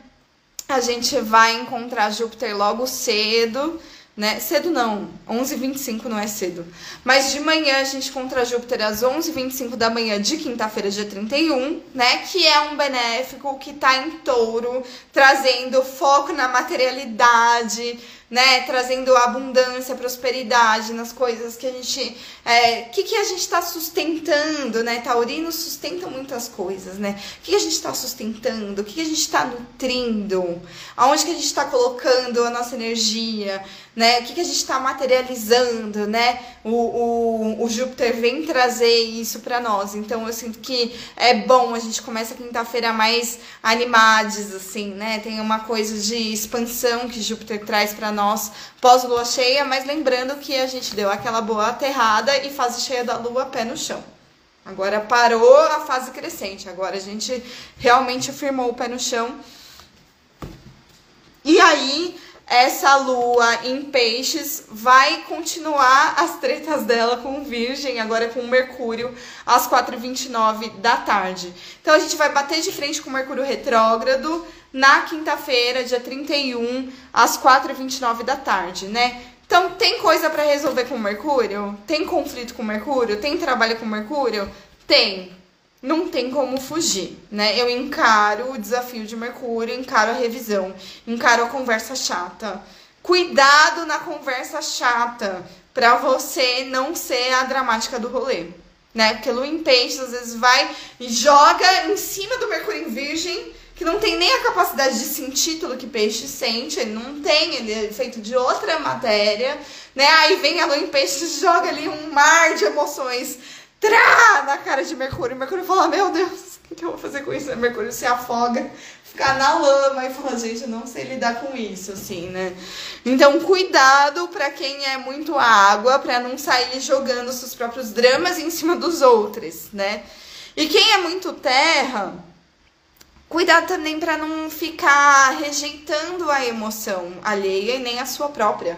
a gente vai encontrar Júpiter logo cedo, né? Cedo não, 11h25 não é cedo. Mas de manhã a gente encontra Júpiter às 11h25 da manhã de quinta-feira, dia 31, né? Que é um benéfico que tá em touro, trazendo foco na materialidade, né? Trazendo abundância, prosperidade nas coisas que a gente. É, que, que a gente está sustentando, né? Taurino sustenta muitas coisas, né? O que, que a gente está sustentando? O que, que a gente está nutrindo? Aonde que a gente está colocando a nossa energia? Né? O que, que a gente está materializando, né? O, o, o Júpiter vem trazer isso para nós. Então eu sinto que é bom a gente começa quinta-feira mais animados, assim, né? Tem uma coisa de expansão que Júpiter traz para nós nós pós-lua cheia, mas lembrando que a gente deu aquela boa aterrada e fase cheia da lua pé no chão. Agora parou a fase crescente, agora a gente realmente firmou o pé no chão. E aí, essa lua em peixes vai continuar as tretas dela com Virgem, agora com Mercúrio, às 4h29 da tarde. Então a gente vai bater de frente com Mercúrio retrógrado na quinta-feira, dia 31, às 4h29 da tarde, né? Então, tem coisa para resolver com Mercúrio? Tem conflito com Mercúrio? Tem trabalho com Mercúrio? Tem. Não tem como fugir, né? Eu encaro o desafio de Mercúrio, encaro a revisão, encaro a conversa chata. Cuidado na conversa chata, para você não ser a dramática do rolê, né? Porque Lua em Peixes às vezes vai e joga em cima do Mercúrio em Virgem que não tem nem a capacidade de sentir tudo que peixe sente, ele não tem, ele é feito de outra matéria, né? Aí vem a lua em peixe e joga ali um mar de emoções trá, na cara de Mercúrio. Mercúrio fala: Meu Deus, o que eu vou fazer com isso? Mercúrio se afoga, fica na lama e fala: Gente, eu não sei lidar com isso, assim, né? Então, cuidado para quem é muito água, para não sair jogando seus próprios dramas em cima dos outros, né? E quem é muito terra Cuidado também para não ficar rejeitando a emoção alheia e nem a sua própria.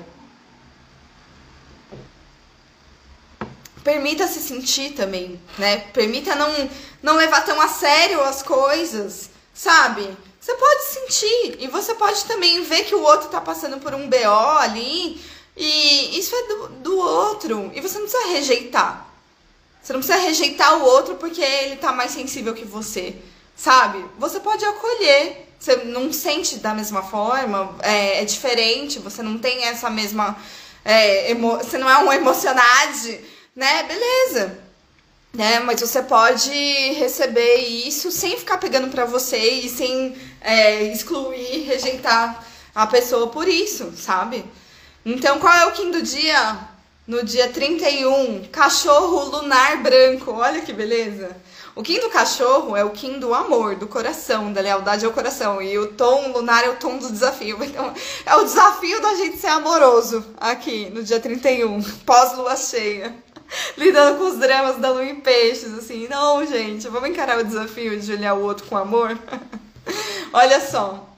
Permita se sentir também, né? Permita não, não levar tão a sério as coisas, sabe? Você pode sentir e você pode também ver que o outro tá passando por um BO ali e isso é do, do outro e você não precisa rejeitar. Você não precisa rejeitar o outro porque ele tá mais sensível que você sabe? Você pode acolher. Você não sente da mesma forma, é, é diferente, você não tem essa mesma. É, emo, você não é um emocionade, né? Beleza. né? Mas você pode receber isso sem ficar pegando para você e sem é, excluir, rejeitar a pessoa por isso, sabe? Então, qual é o Kim do dia? No dia 31, cachorro lunar branco. Olha que beleza. O Kim do cachorro é o Kim do amor, do coração, da lealdade ao coração. E o tom lunar é o tom do desafio. Então, é o desafio da gente ser amoroso aqui no dia 31, pós-lua cheia. lidando com os dramas da lua em peixes, assim. Não, gente, vamos encarar o desafio de olhar o outro com amor? Olha só.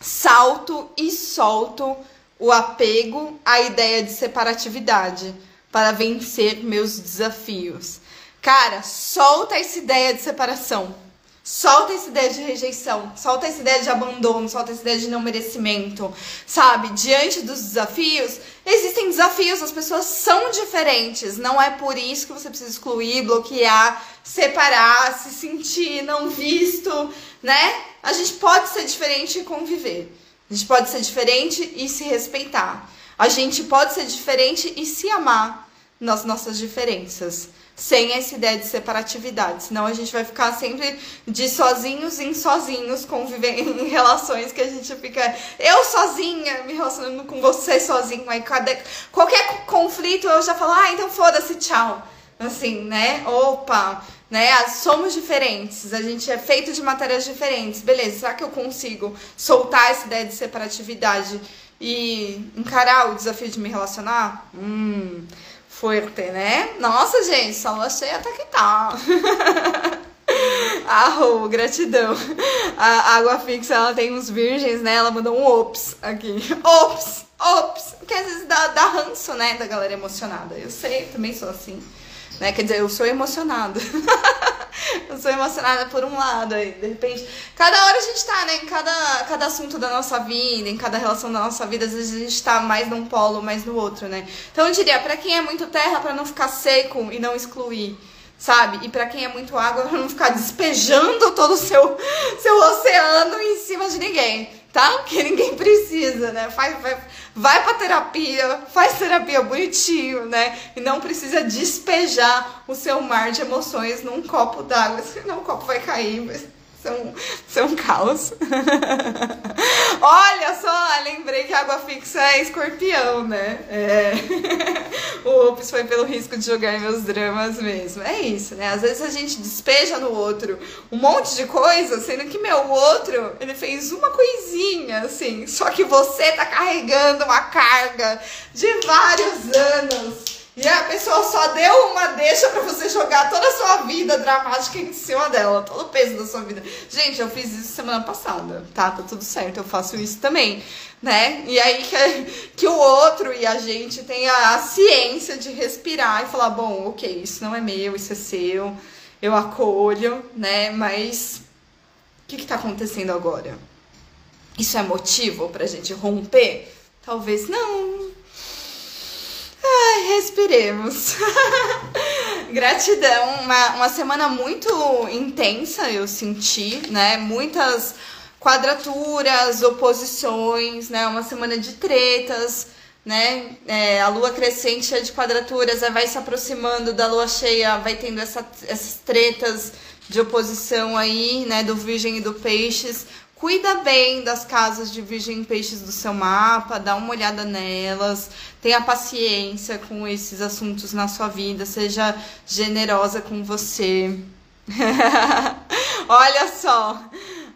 Salto e solto o apego à ideia de separatividade para vencer meus desafios. Cara, solta essa ideia de separação. Solta essa ideia de rejeição, solta essa ideia de abandono, solta essa ideia de não merecimento, sabe? Diante dos desafios, existem desafios, as pessoas são diferentes. Não é por isso que você precisa excluir, bloquear, separar, se sentir não visto, né? A gente pode ser diferente e conviver. A gente pode ser diferente e se respeitar. A gente pode ser diferente e se amar nas nossas diferenças sem essa ideia de separatividade. Senão a gente vai ficar sempre de sozinhos em sozinhos, convivendo em relações que a gente fica eu sozinha me relacionando com você sozinho. Aí cada, qualquer conflito eu já falo, ah, então foda-se, tchau. Assim, né? Opa, né? Somos diferentes, a gente é feito de matérias diferentes. Beleza, será que eu consigo soltar essa ideia de separatividade e encarar o desafio de me relacionar? Hum forte, né? Nossa, gente, só achei até que tá. Arro, gratidão. A água fixa, ela tem uns virgens, né? Ela mandou um ops aqui. Ops, ops. Que às vezes dá, dá ranço, né? Da galera emocionada. Eu sei, também sou assim. Né? Quer dizer, eu sou emocionada. eu sou emocionada por um lado aí, de repente. Cada hora a gente tá, né? Em cada, cada assunto da nossa vida, em cada relação da nossa vida, às vezes a gente tá mais num polo, mais no outro, né? Então eu diria, para quem é muito terra, para não ficar seco e não excluir sabe? E para quem é muito água, pra não ficar despejando todo o seu, seu oceano em cima de ninguém, tá? Que ninguém precisa, né? Faz, vai, vai pra terapia, faz terapia bonitinho, né? E não precisa despejar o seu mar de emoções num copo d'água, senão o copo vai cair. Mas são, são caos. Olha só, lembrei que água fixa é escorpião, né? É. o Ops foi pelo risco de jogar meus dramas mesmo. É isso, né? Às vezes a gente despeja no outro um monte de coisa, sendo que, meu, o outro, ele fez uma coisinha, assim. Só que você tá carregando uma carga de vários anos e a pessoa só deu uma deixa para você jogar toda a sua vida dramática em cima dela, todo o peso da sua vida. Gente, eu fiz isso semana passada, tá? Tá tudo certo, eu faço isso também, né? E aí que, que o outro e a gente tenha a ciência de respirar e falar: bom, ok, isso não é meu, isso é seu, eu acolho, né? Mas o que, que tá acontecendo agora? Isso é motivo pra gente romper? Talvez não, Ai, respiremos. Gratidão. Uma, uma semana muito intensa, eu senti, né? Muitas quadraturas, oposições, né? Uma semana de tretas, né? É, a lua crescente cheia de quadraturas, vai se aproximando da lua cheia, vai tendo essa, essas tretas de oposição aí, né? Do Virgem e do Peixes. Cuida bem das casas de Virgem Peixes do seu mapa, dá uma olhada nelas, tenha paciência com esses assuntos na sua vida, seja generosa com você. Olha só,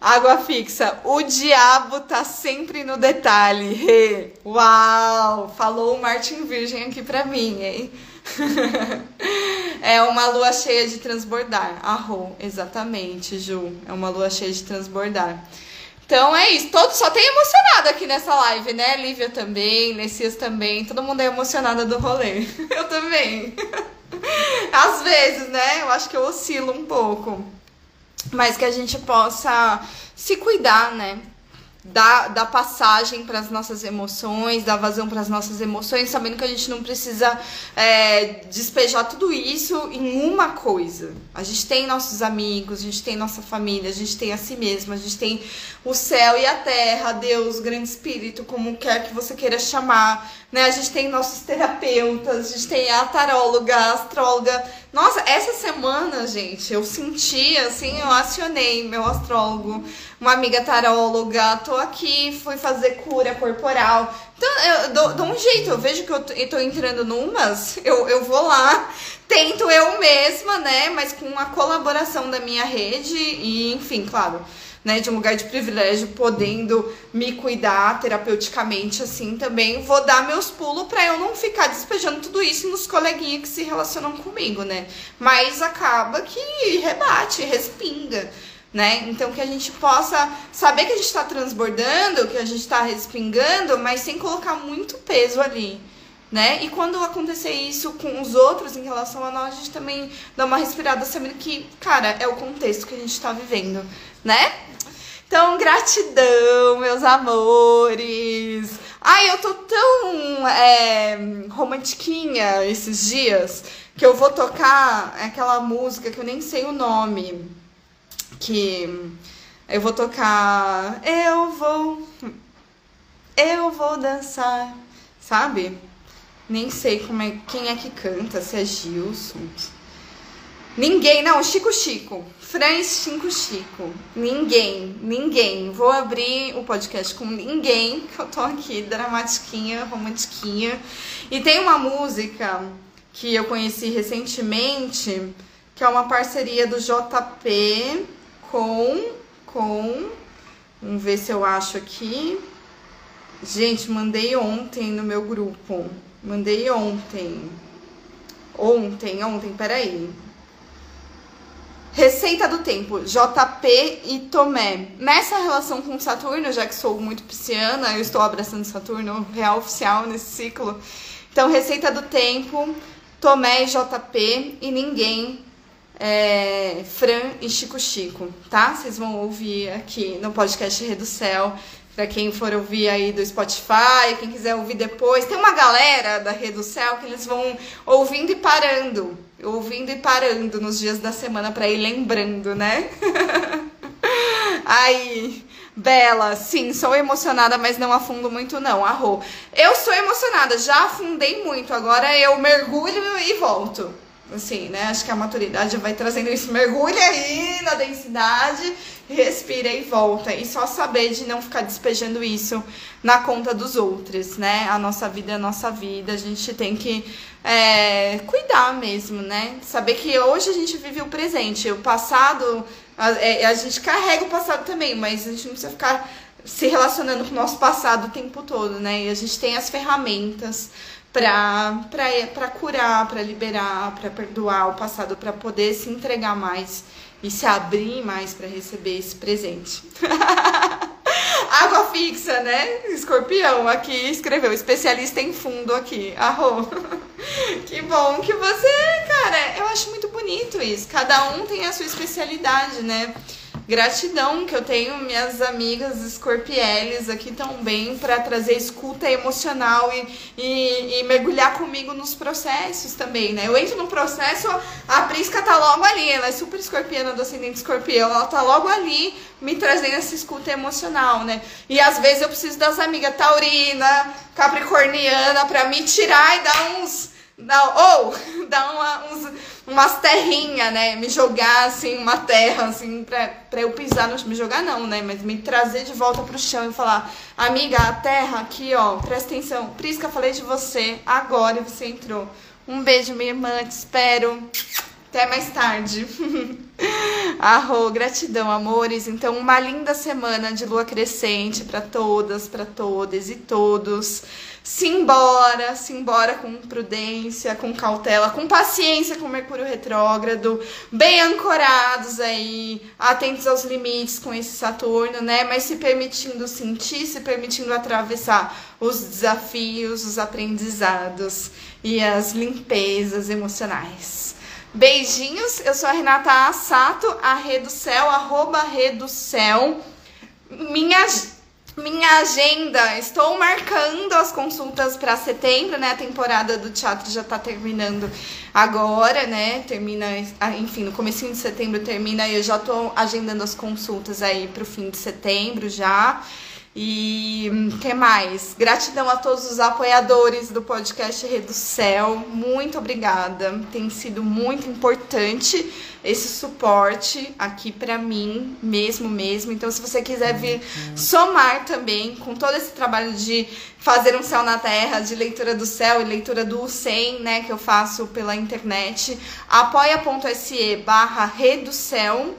água fixa, o diabo tá sempre no detalhe. Uau, falou o Martin Virgem aqui pra mim, hein? é uma lua cheia de transbordar. Arro, exatamente, Ju. É uma lua cheia de transbordar. Então é isso. Todo, só tem emocionado aqui nessa live, né? Lívia também, Messias também. Todo mundo é emocionada do rolê. Eu também. Às vezes, né? Eu acho que eu oscilo um pouco. Mas que a gente possa se cuidar, né? Dar, passagem para as nossas emoções, dar vazão para as nossas emoções, sabendo que a gente não precisa é, despejar tudo isso em uma coisa. A gente tem nossos amigos, a gente tem nossa família, a gente tem a si mesma, a gente tem o céu e a terra, Deus, grande espírito, como quer que você queira chamar. Né? A gente tem nossos terapeutas, a gente tem a taróloga, a astróloga Nossa, essa semana, gente, eu senti assim, eu acionei meu astrólogo, uma amiga taróloga, tô aqui, fui fazer cura corporal. Então, eu dou, dou um jeito, eu vejo que eu tô, entrando numas, eu, eu vou lá, tento eu mesma, né? Mas com a colaboração da minha rede e, enfim, claro né, de um lugar de privilégio, podendo me cuidar terapeuticamente assim também, vou dar meus pulos para eu não ficar despejando tudo isso nos coleguinhas que se relacionam comigo, né? Mas acaba que rebate, respinga. Né? Então que a gente possa saber que a gente está transbordando, que a gente está respingando, mas sem colocar muito peso ali, né? E quando acontecer isso com os outros em relação a nós, a gente também dá uma respirada sabendo que, cara, é o contexto que a gente está vivendo, né? Então, gratidão, meus amores. Ai, eu tô tão é, romantiquinha esses dias que eu vou tocar aquela música que eu nem sei o nome. Que eu vou tocar. Eu vou. Eu vou dançar. Sabe? Nem sei como é, quem é que canta, se é Gilson. Ninguém, não, Chico Chico. Franz Chico Chico. Ninguém, ninguém. Vou abrir o podcast com ninguém, que eu tô aqui, dramatiquinha, romantiquinha. E tem uma música que eu conheci recentemente, que é uma parceria do JP com. com. Vamos ver se eu acho aqui. Gente, mandei ontem no meu grupo. Mandei ontem. Ontem, ontem, peraí. Receita do tempo, JP e Tomé. Nessa relação com Saturno, já que sou muito pisciana, eu estou abraçando Saturno real oficial nesse ciclo. Então, receita do tempo, Tomé e JP e ninguém, é, Fran e Chico Chico, tá? Vocês vão ouvir aqui no podcast Rei do Céu. Pra quem for ouvir aí do Spotify, quem quiser ouvir depois. Tem uma galera da Rede do Céu que eles vão ouvindo e parando ouvindo e parando nos dias da semana para ir lembrando, né? Aí, Bela, sim, sou emocionada, mas não afundo muito não, arro. Eu sou emocionada, já afundei muito, agora eu mergulho e volto. Assim, né? Acho que a maturidade vai trazendo isso. Mergulha aí na densidade, respira e volta. E só saber de não ficar despejando isso na conta dos outros, né? A nossa vida é a nossa vida, a gente tem que é, cuidar mesmo, né? Saber que hoje a gente vive o presente, o passado, a, é, a gente carrega o passado também, mas a gente não precisa ficar se relacionando com o nosso passado o tempo todo, né? E a gente tem as ferramentas para curar, para liberar, para perdoar o passado, para poder se entregar mais e se abrir mais para receber esse presente. Água fixa, né? Escorpião aqui escreveu, especialista em fundo aqui. Arro. Que bom que você, cara, eu acho muito bonito isso. Cada um tem a sua especialidade, né? Gratidão que eu tenho minhas amigas escorpieles aqui também para trazer escuta emocional e, e, mergulhar comigo nos processos também, né? Eu entro no processo, a Prisca tá logo ali, ela é super escorpiana do ascendente escorpião, ela tá logo ali me trazendo essa escuta emocional, né? E às vezes eu preciso das amigas taurina, capricorniana para me tirar e dar uns não, ou dar uma, uns, umas terrinhas, né? Me jogar assim, uma terra, assim, pra, pra eu pisar no. Me jogar não, né? Mas me trazer de volta pro chão e falar, amiga, a terra aqui, ó, presta atenção. Prisca, falei de você agora e você entrou. Um beijo, minha irmã, te espero. Até mais tarde. Arro, gratidão, amores. Então, uma linda semana de lua crescente para todas, para todas e todos simbora, simbora com prudência, com cautela, com paciência com Mercúrio retrógrado, bem ancorados aí, atentos aos limites com esse Saturno, né? Mas se permitindo sentir, se permitindo atravessar os desafios, os aprendizados e as limpezas emocionais. Beijinhos, eu sou a Renata Assato, a Céu, arroba Céu. Minha minha agenda, estou marcando as consultas para setembro, né? A temporada do teatro já está terminando agora, né? Termina, enfim, no começo de setembro termina e eu já estou agendando as consultas aí para o fim de setembro já. E que mais? Gratidão a todos os apoiadores do podcast Rede do Céu. Muito obrigada. Tem sido muito importante esse suporte aqui para mim, mesmo mesmo. Então, se você quiser vir somar também com todo esse trabalho de fazer um céu na terra, de leitura do céu e leitura do 100, né, que eu faço pela internet, apoia.se barra Reducel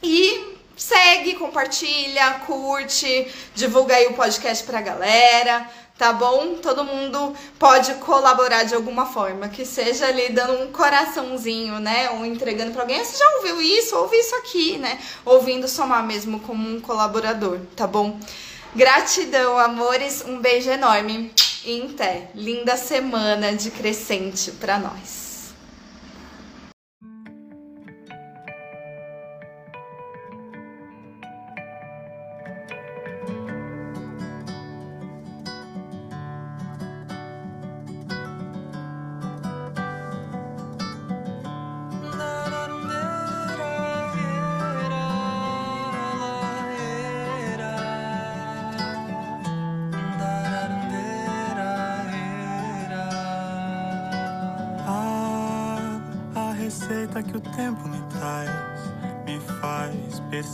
e segue, compartilha, curte, divulga aí o podcast pra galera, tá bom? Todo mundo pode colaborar de alguma forma, que seja ali dando um coraçãozinho, né? Ou entregando pra alguém. Você já ouviu isso? Ouve isso aqui, né? Ouvindo somar mesmo como um colaborador, tá bom? Gratidão, amores. Um beijo enorme. E até. Linda semana de crescente para nós.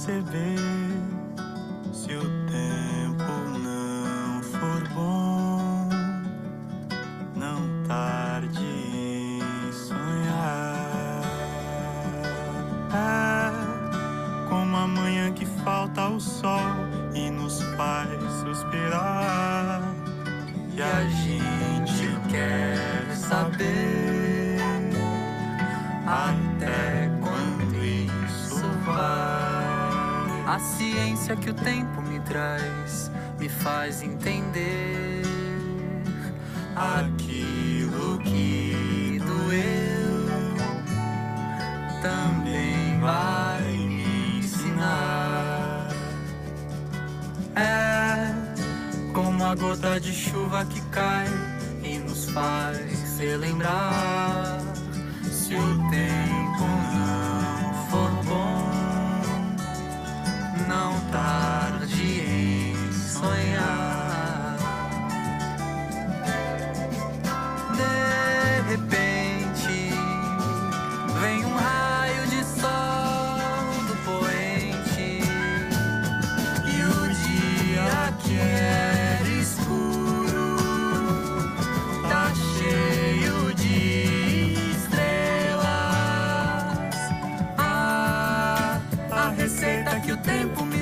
Perceber se o tempo não for bom, não tarde em sonhar. É como a manhã que falta ao sol e nos faz suspirar. E a vai? A ciência que o tempo me traz me faz entender aquilo que doeu também vai me ensinar. É como a gota de chuva que cai e nos faz relembrar se o tempo tarde em sonhar. De repente, vem um raio de sol do poente e o dia que era escuro tá cheio de estrelas. Ah, a receita que o tempo me